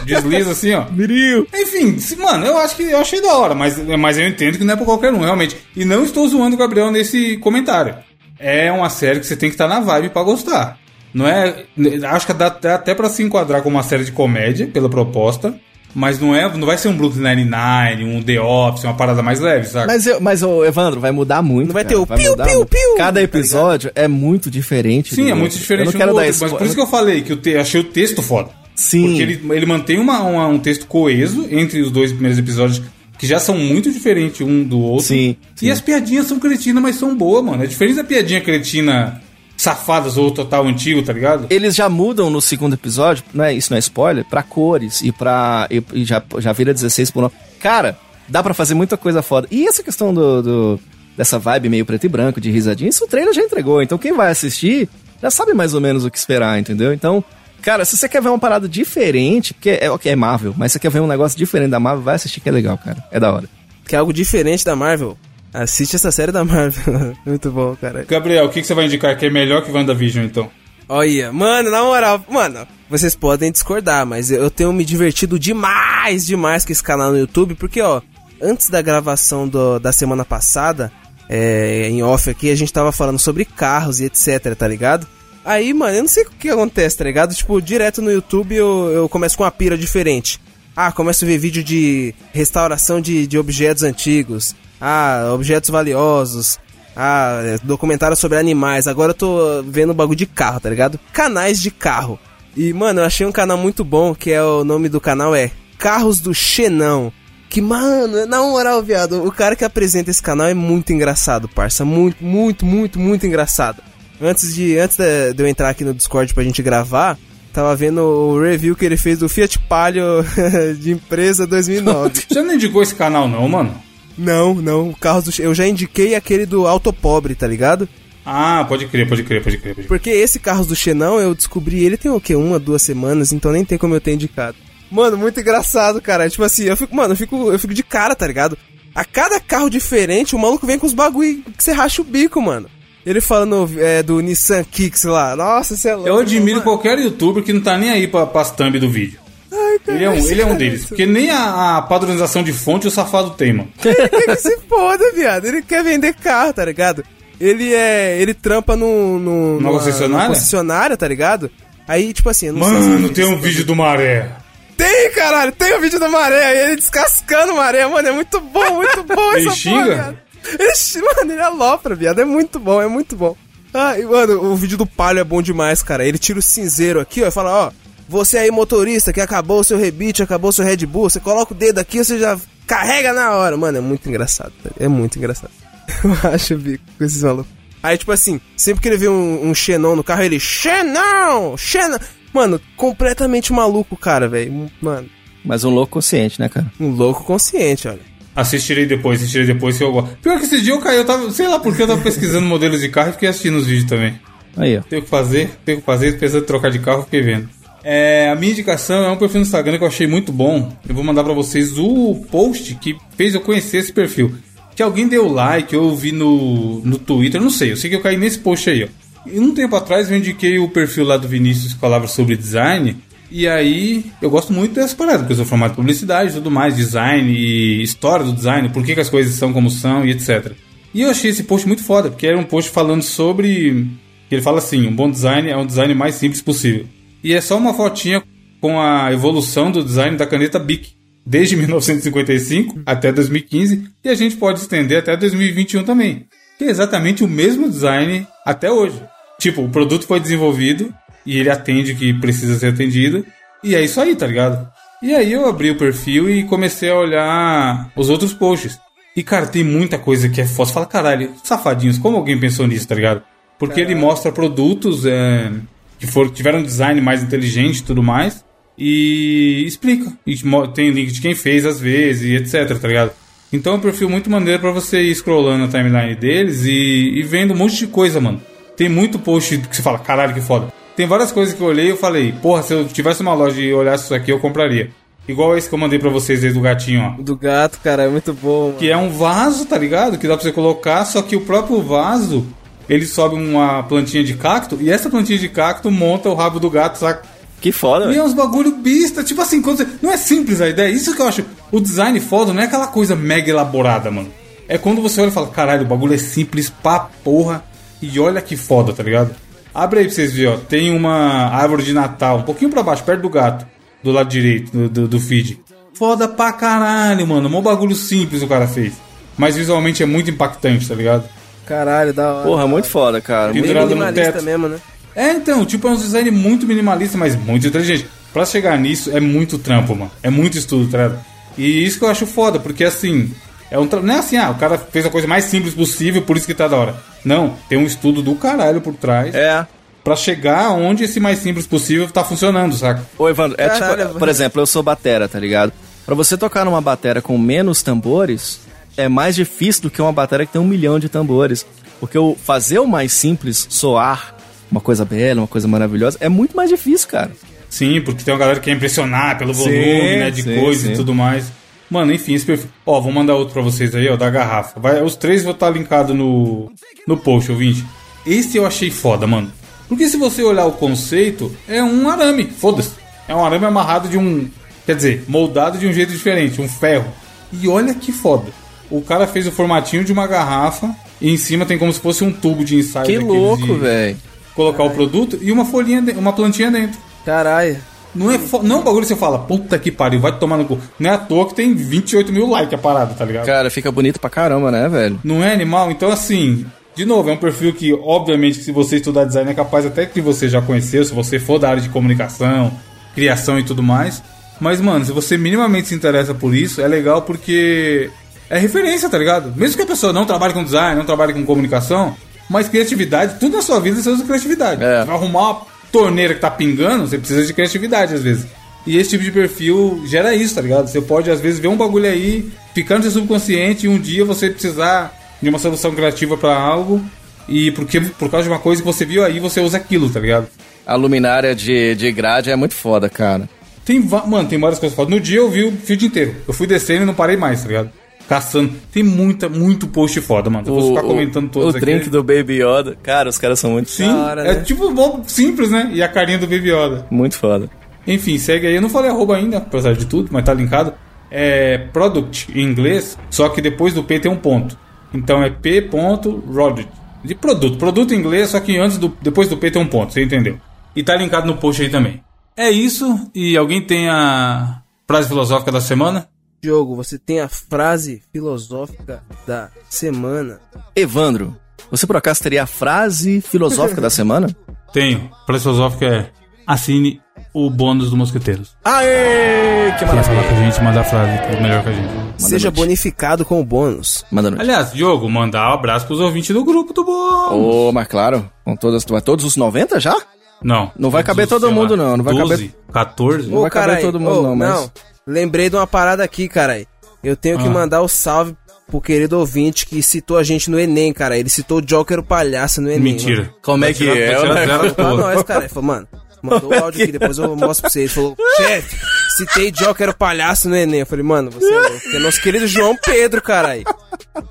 Desliza assim, ó. Viril. Enfim, mano, eu acho que eu achei da hora, mas, mas eu entendo que não é pra qualquer um, realmente. E não estou zoando o Gabriel nesse comentário. É uma série que você tem que estar na vibe pra gostar. Não é. Acho que dá dá até pra se enquadrar como uma série de comédia, pela proposta. Mas não é, não vai ser um Brooklyn Nine-Nine, um The Office, uma parada mais leve, sabe? Mas, eu, mas Evandro, vai mudar muito. Não vai cara, ter o piu, mudar piu, piu, Cada tá episódio é muito diferente. Sim, do é outro. muito diferente Eu não quero do dar outro, mas por isso que eu falei que eu te- achei o texto foda. Sim. Porque ele, ele mantém uma, uma- um texto coeso entre os dois primeiros episódios, que já são muito diferentes um do outro. Sim, E as piadinhas são cretinas, mas são boas, mano. É diferente da piadinha cretina safadas ou total antigo, tá ligado? Eles já mudam no segundo episódio, né? Isso não é spoiler, pra cores e pra. E, e já, já vira 16 por 9. Cara, dá pra fazer muita coisa foda. E essa questão do, do- dessa vibe meio preto e branco, de risadinha, isso o trailer já entregou. Então quem vai assistir já sabe mais ou menos o que esperar, entendeu? Então, cara, se você quer ver uma parada diferente, porque é, ok, é Marvel, mas você quer ver um negócio diferente da Marvel, vai assistir que é legal, cara. É da hora. Que é algo diferente da Marvel. Assiste essa série da Marvel. Muito bom, cara. Gabriel, o que, que você vai indicar que é melhor que WandaVision, então? Olha, mano, na moral, mano, vocês podem discordar, mas eu tenho me divertido demais, demais com esse canal no YouTube, porque, ó, antes da gravação do- da semana passada, é, em off aqui, a gente tava falando sobre carros e etc, tá ligado? Aí, mano, eu não sei o que acontece, tá ligado? Tipo, direto no YouTube eu, eu começo com uma pira diferente. Ah, começo a ver vídeo de restauração de, de objetos antigos. Ah, objetos valiosos. Ah, documentário sobre animais. Agora eu tô vendo bagulho de carro, tá ligado? Canais de carro. E, mano, eu achei um canal muito bom, que é o nome do canal é Carros do Xenão. Que, mano, na moral, viado, o cara que apresenta esse canal é muito engraçado, parça. Muito, muito, muito, muito engraçado. Antes de, antes de, eu entrar aqui no Discord pra gente gravar, tava vendo o review que ele fez do Fiat Palio de empresa 2009. Você não indicou esse canal, não, mano? não, não, o Carros do Eu já indiquei aquele do Auto Pobre, tá ligado? Ah, pode crer, pode crer, pode crer. Pode crer. Porque esse Carros do Xenão, eu descobri ele tem o quê? Uma, duas semanas, então nem tem como eu ter indicado. Mano, muito engraçado, cara. Tipo assim, eu fico, mano, eu fico, eu fico de cara, tá ligado? A cada carro diferente, o maluco vem com os bagulho que você racha o bico, mano. Ele falando é, do Nissan Kicks lá. Nossa, você é louco. Eu admiro mano. qualquer youtuber que não tá nem aí pra, pras thumb do vídeo. Ai, cara, Ele é um, ele é um deles. isso. Porque nem a, a padronização de fonte o safado tem, mano. Ele quer que se foda, viado. Ele quer vender carro, tá ligado? Ele é. Ele trampa no. no Numa concessionária? numa concessionária, tá ligado? Aí, tipo assim, eu não sei Mano, se- tem um vídeo do Maré. Tem, caralho, tem o vídeo da maré, ele descascando maré, mano, é muito bom, muito bom Ele essa xinga? porra. Ele, xi- mano, ele alopra, viado, é muito bom, é muito bom. Ah, e, mano, o vídeo do Palio é bom demais, cara. Ele tira o cinzeiro aqui, ó, e fala, ó, você aí motorista que acabou o seu rebite, acabou o seu Red Bull, você coloca o dedo aqui, você já carrega na hora. Mano, é muito engraçado, é muito engraçado. Eu acho, bico, com esses malucos. Aí, tipo assim, sempre que ele vê um, um Xenon no carro, ele, Xenon, Xenon. Mano, completamente maluco, cara, velho. Mano, Mas um louco consciente, né, cara? um louco consciente, olha. Assistirei depois, assistirei depois que eu gosto. Pior que esse dia eu caí, eu tava, sei lá porque eu tava pesquisando modelos de carro e fiquei assistindo os vídeos também. Aí, ó. Tenho que fazer, tenho que fazer, precisando trocar de carro, fiquei vendo. É, a minha indicação é um perfil no Instagram que eu achei muito bom. Eu vou mandar pra vocês o post que fez eu conhecer esse perfil. Que alguém deu like, eu vi no, no Twitter, não sei, eu sei que eu caí nesse post aí, ó. E um tempo atrás eu indiquei o perfil lá do Vinícius que falava sobre design. E aí, eu gosto muito dessa parada, porque eu sou formado em publicidade e tudo mais, design e história do design, por que, que as coisas são como são e etc. E eu achei esse post muito foda, porque era um post falando sobre. Ele fala assim: um bom design é um design mais simples possível. E é só uma fotinha com a evolução do design da caneta Bic, desde 1955 até 2015, e a gente pode estender até 2021 também. Que é exatamente o mesmo design até hoje. Tipo, o produto foi desenvolvido e ele atende o que precisa ser atendido, e é isso aí, tá ligado? E aí eu abri o perfil e comecei a olhar os outros posts. E, cara, tem muita coisa que é foda. Você fala, caralho, safadinhos, como alguém pensou nisso, tá ligado? Porque ele mostra produtos é, que foram, tiveram um design mais inteligente e tudo mais. e explica. E tem link de quem fez às vezes e etc, tá ligado? Então é um perfil muito maneiro pra você ir scrollando a timeline deles e, e vendo um monte de coisa, mano. Tem muito post que você fala, caralho, que foda. Tem várias coisas que eu olhei e eu falei, porra, se eu tivesse uma loja e olhasse isso aqui, eu compraria. Igual esse que eu mandei pra vocês aí do gatinho, ó. Do gato, cara, é muito bom, mano. Que é um vaso, tá ligado? Que dá pra você colocar, só que o próprio vaso, ele sobe uma plantinha de cacto e essa plantinha de cacto monta o rabo do gato, saca? Que foda, E é uns bagulho besta, tipo assim, quando você... não é simples a ideia. Isso que eu acho. O design foda não é aquela coisa mega elaborada, mano. É quando você olha e fala, caralho, o bagulho é simples pra porra. E olha que foda, tá ligado? Abre aí pra vocês verem, ó. Tem uma árvore de Natal, um pouquinho pra baixo, perto do gato, do lado direito do, do, do feed. Foda pra caralho, mano. Um bagulho simples o cara fez. Mas visualmente é muito impactante, tá ligado? Caralho, da hora. Porra, muito foda, cara. Pendurado no minimalista teto. mesmo, né? É, então, tipo, é um design muito minimalista, mas muito inteligente. Pra chegar nisso é muito trampo, mano. É muito estudo, tá ligado? E isso que eu acho foda, porque assim, é um tra... não é assim, ah, o cara fez a coisa mais simples possível, por isso que tá da hora. Não, tem um estudo do caralho por trás É. pra chegar onde esse mais simples possível tá funcionando, saca? Ô, Evandro, é Caralho, tipo, por exemplo, eu sou batera, tá ligado? Pra você tocar numa batera com menos tambores, é mais difícil do que uma batera que tem um milhão de tambores. Porque o fazer o mais simples soar uma coisa bela, uma coisa maravilhosa, é muito mais difícil, cara. Sim, porque tem uma galera que quer impressionar pelo Sim, volume, né, de sim, coisa sim. e tudo mais. Mano, enfim, esse perfil. Ó, vou mandar outro pra vocês aí, ó, da garrafa. Vai, os três vão estar linkados no, no post, ouvinte. Esse eu achei foda, mano. Porque se você olhar o conceito, é um arame, foda-se. É um arame amarrado de um. Quer dizer, moldado de um jeito diferente, um ferro. E olha que foda. O cara fez o formatinho de uma garrafa e em cima tem como se fosse um tubo de ensaio. Que louco, velho. Colocar o produto e uma folhinha, de- uma plantinha dentro. Caralho. Não é, não é um bagulho que você fala, puta que pariu, vai tomar no cu. Não é à toa que tem 28 mil likes a parada, tá ligado? Cara, fica bonito pra caramba, né, velho? Não é animal? Então, assim, de novo, é um perfil que, obviamente, se você estudar design, é capaz até que você já conheceu, se você for da área de comunicação, criação e tudo mais. Mas, mano, se você minimamente se interessa por isso, é legal porque é referência, tá ligado? Mesmo que a pessoa não trabalhe com design, não trabalhe com comunicação, mas criatividade, tudo na sua vida você usa criatividade. É. Você vai arrumar uma torneira que tá pingando, você precisa de criatividade às vezes. E esse tipo de perfil gera isso, tá ligado? Você pode, às vezes, ver um bagulho aí, ficar no seu subconsciente e um dia você precisar de uma solução criativa pra algo e porque por causa de uma coisa que você viu aí, você usa aquilo, tá ligado? A luminária de, de grade é muito foda, cara. Tem, mano, tem várias coisas fodas. No dia eu vi o feed inteiro. Eu fui descendo e não parei mais, tá ligado? Caçando. Tem muita, muito post foda, mano. Eu vou ficar comentando todos o aqui. drink do Baby Yoda. Cara, os caras são muito, Sim, hora, é né? tipo bom, simples, né? E a carinha do Baby Yoda. muito foda. Enfim, segue aí. Eu não falei arroba ainda, apesar de tudo, mas tá linkado. É product em inglês, só que depois do P tem um ponto. Então é p.product. De produto. Produto em inglês, só que antes do, depois do P tem um ponto, você entendeu? E tá linkado no post aí também. É isso. E alguém tem a frase filosófica da semana? Diogo, você tem a frase filosófica da semana. Evandro, você por acaso teria a frase filosófica da semana? Tenho. A frase filosófica é assine o bônus do Mosqueteiros. Aê! Que Quer falar com maravilha. a gente, manda a frase que é melhor que a gente. Seja noite. bonificado com o bônus. Manda noite. Aliás, Diogo, mandar um abraço pros ouvintes do grupo do bônus. Ô, mas claro, com todas, todos os 90 já? Não. Não vai caber todo mundo, não, não vai 12, 14. Não vai caber todo mundo, não, mas- lembrei de uma parada aqui, carai. Eu tenho que Ah. mandar o salve pro querido ouvinte que citou a gente no Enem, cara. Ele citou o Joker o palhaço no Enem. Mentira. Como é que é, vai tirar né? zero Mano. Pra nós, cara. Ele falou, mano, mandou o áudio aqui, depois eu mostro pra você. Ele falou, chefe, citei Joker o palhaço no Enem. Eu falei, mano, você é louco. É nosso querido João Pedro, carai.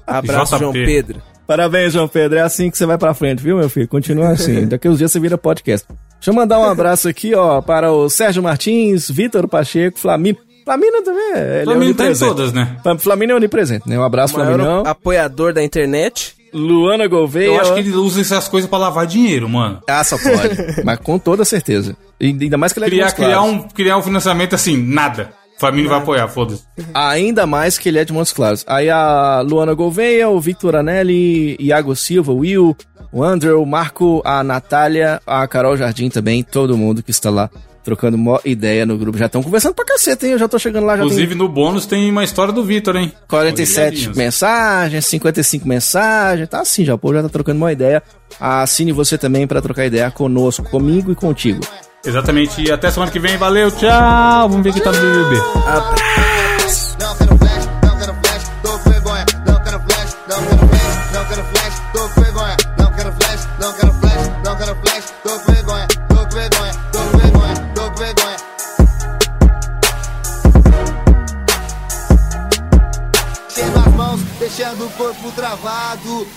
Abraço, JP. João Pedro. Parabéns, João Pedro. É assim que você vai pra frente, viu, meu filho? Continua assim. Daqui uns dias você vira podcast. Deixa eu mandar um abraço aqui, ó, para o Sérgio Martins, Vitor Pacheco, Flamino. Flamino também, é- é tá em todas, né? Flam- Flamino é onipresente, né? Um abraço, O maior Flaminão. apoiador da internet. Luana Gouveia. Eu acho que ele usa essas coisas pra lavar dinheiro, mano. Ah, só pode. mas com toda certeza. E Ainda mais que ele é de Criar, Montes criar, Claros. um, criar um financiamento assim, nada. Família vai apoiar, foda-se. Ainda mais que ele é de Montes Claros. Aí a Luana Gouveia, o Victor Anelli, Iago Silva, o Will, o Andrew, o Marco, a Natália, a Carol Jardim também, todo mundo que está lá trocando mó ideia no grupo. Já estão conversando pra caceta, hein? Eu já tô chegando lá, já Inclusive, no bônus tem uma história do Vitor, hein? tem 47 Olhadinhas. mensagens, 55 mensagens, tá assim já, o povo já tá trocando uma ideia. Assine você também pra trocar ideia conosco, comigo e contigo. Exatamente. E até semana que vem. Valeu, tchau. Vamos ver quem tá no BBB. Não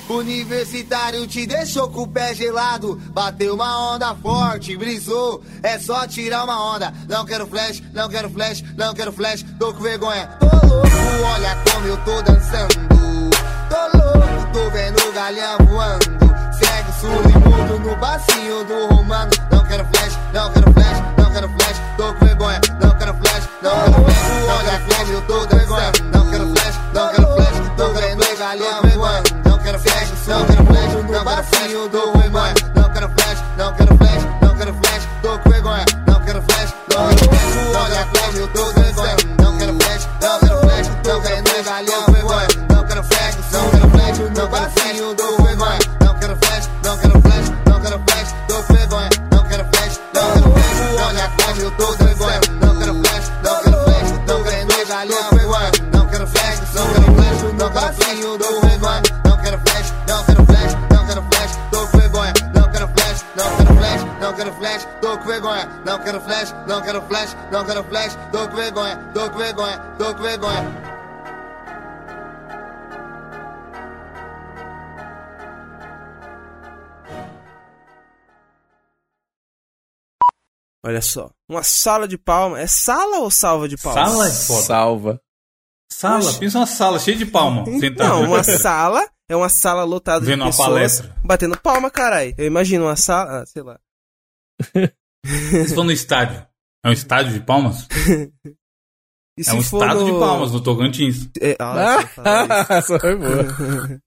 Universitário te deixou com o pé gelado. Bateu uma onda forte, brisou. É só tirar uma onda. Não quero flash, não quero flash, não quero flash. Tô com vergonha. Tô louco, olha como eu tô dançando. Tô louco, tô vendo o galhão voando. Segue surdo no bacinho do romano. Não quero flash, não quero flash, não quero flash. Tô com vergonha, não quero flash, não quero flash. Olha como eu tô dançando. Não quero flash, não quero flash. Tô vendo o galhão não quero flash. No bacinho do romano. Olha só. Uma sala de palma. É sala ou salva de palmas? Sala é foda. Salva. Sala, pensa uma sala cheia de palma. sentado. Não, uma sala é uma sala lotada Vendo de uma pessoas palestra. batendo palma, caralho. Eu imagino uma sala, ah, sei lá. Vocês vão no estádio. É um estádio de palmas? E É um estado no- de palmas, no Tocantins. É, ah, isso. Essa foi boa.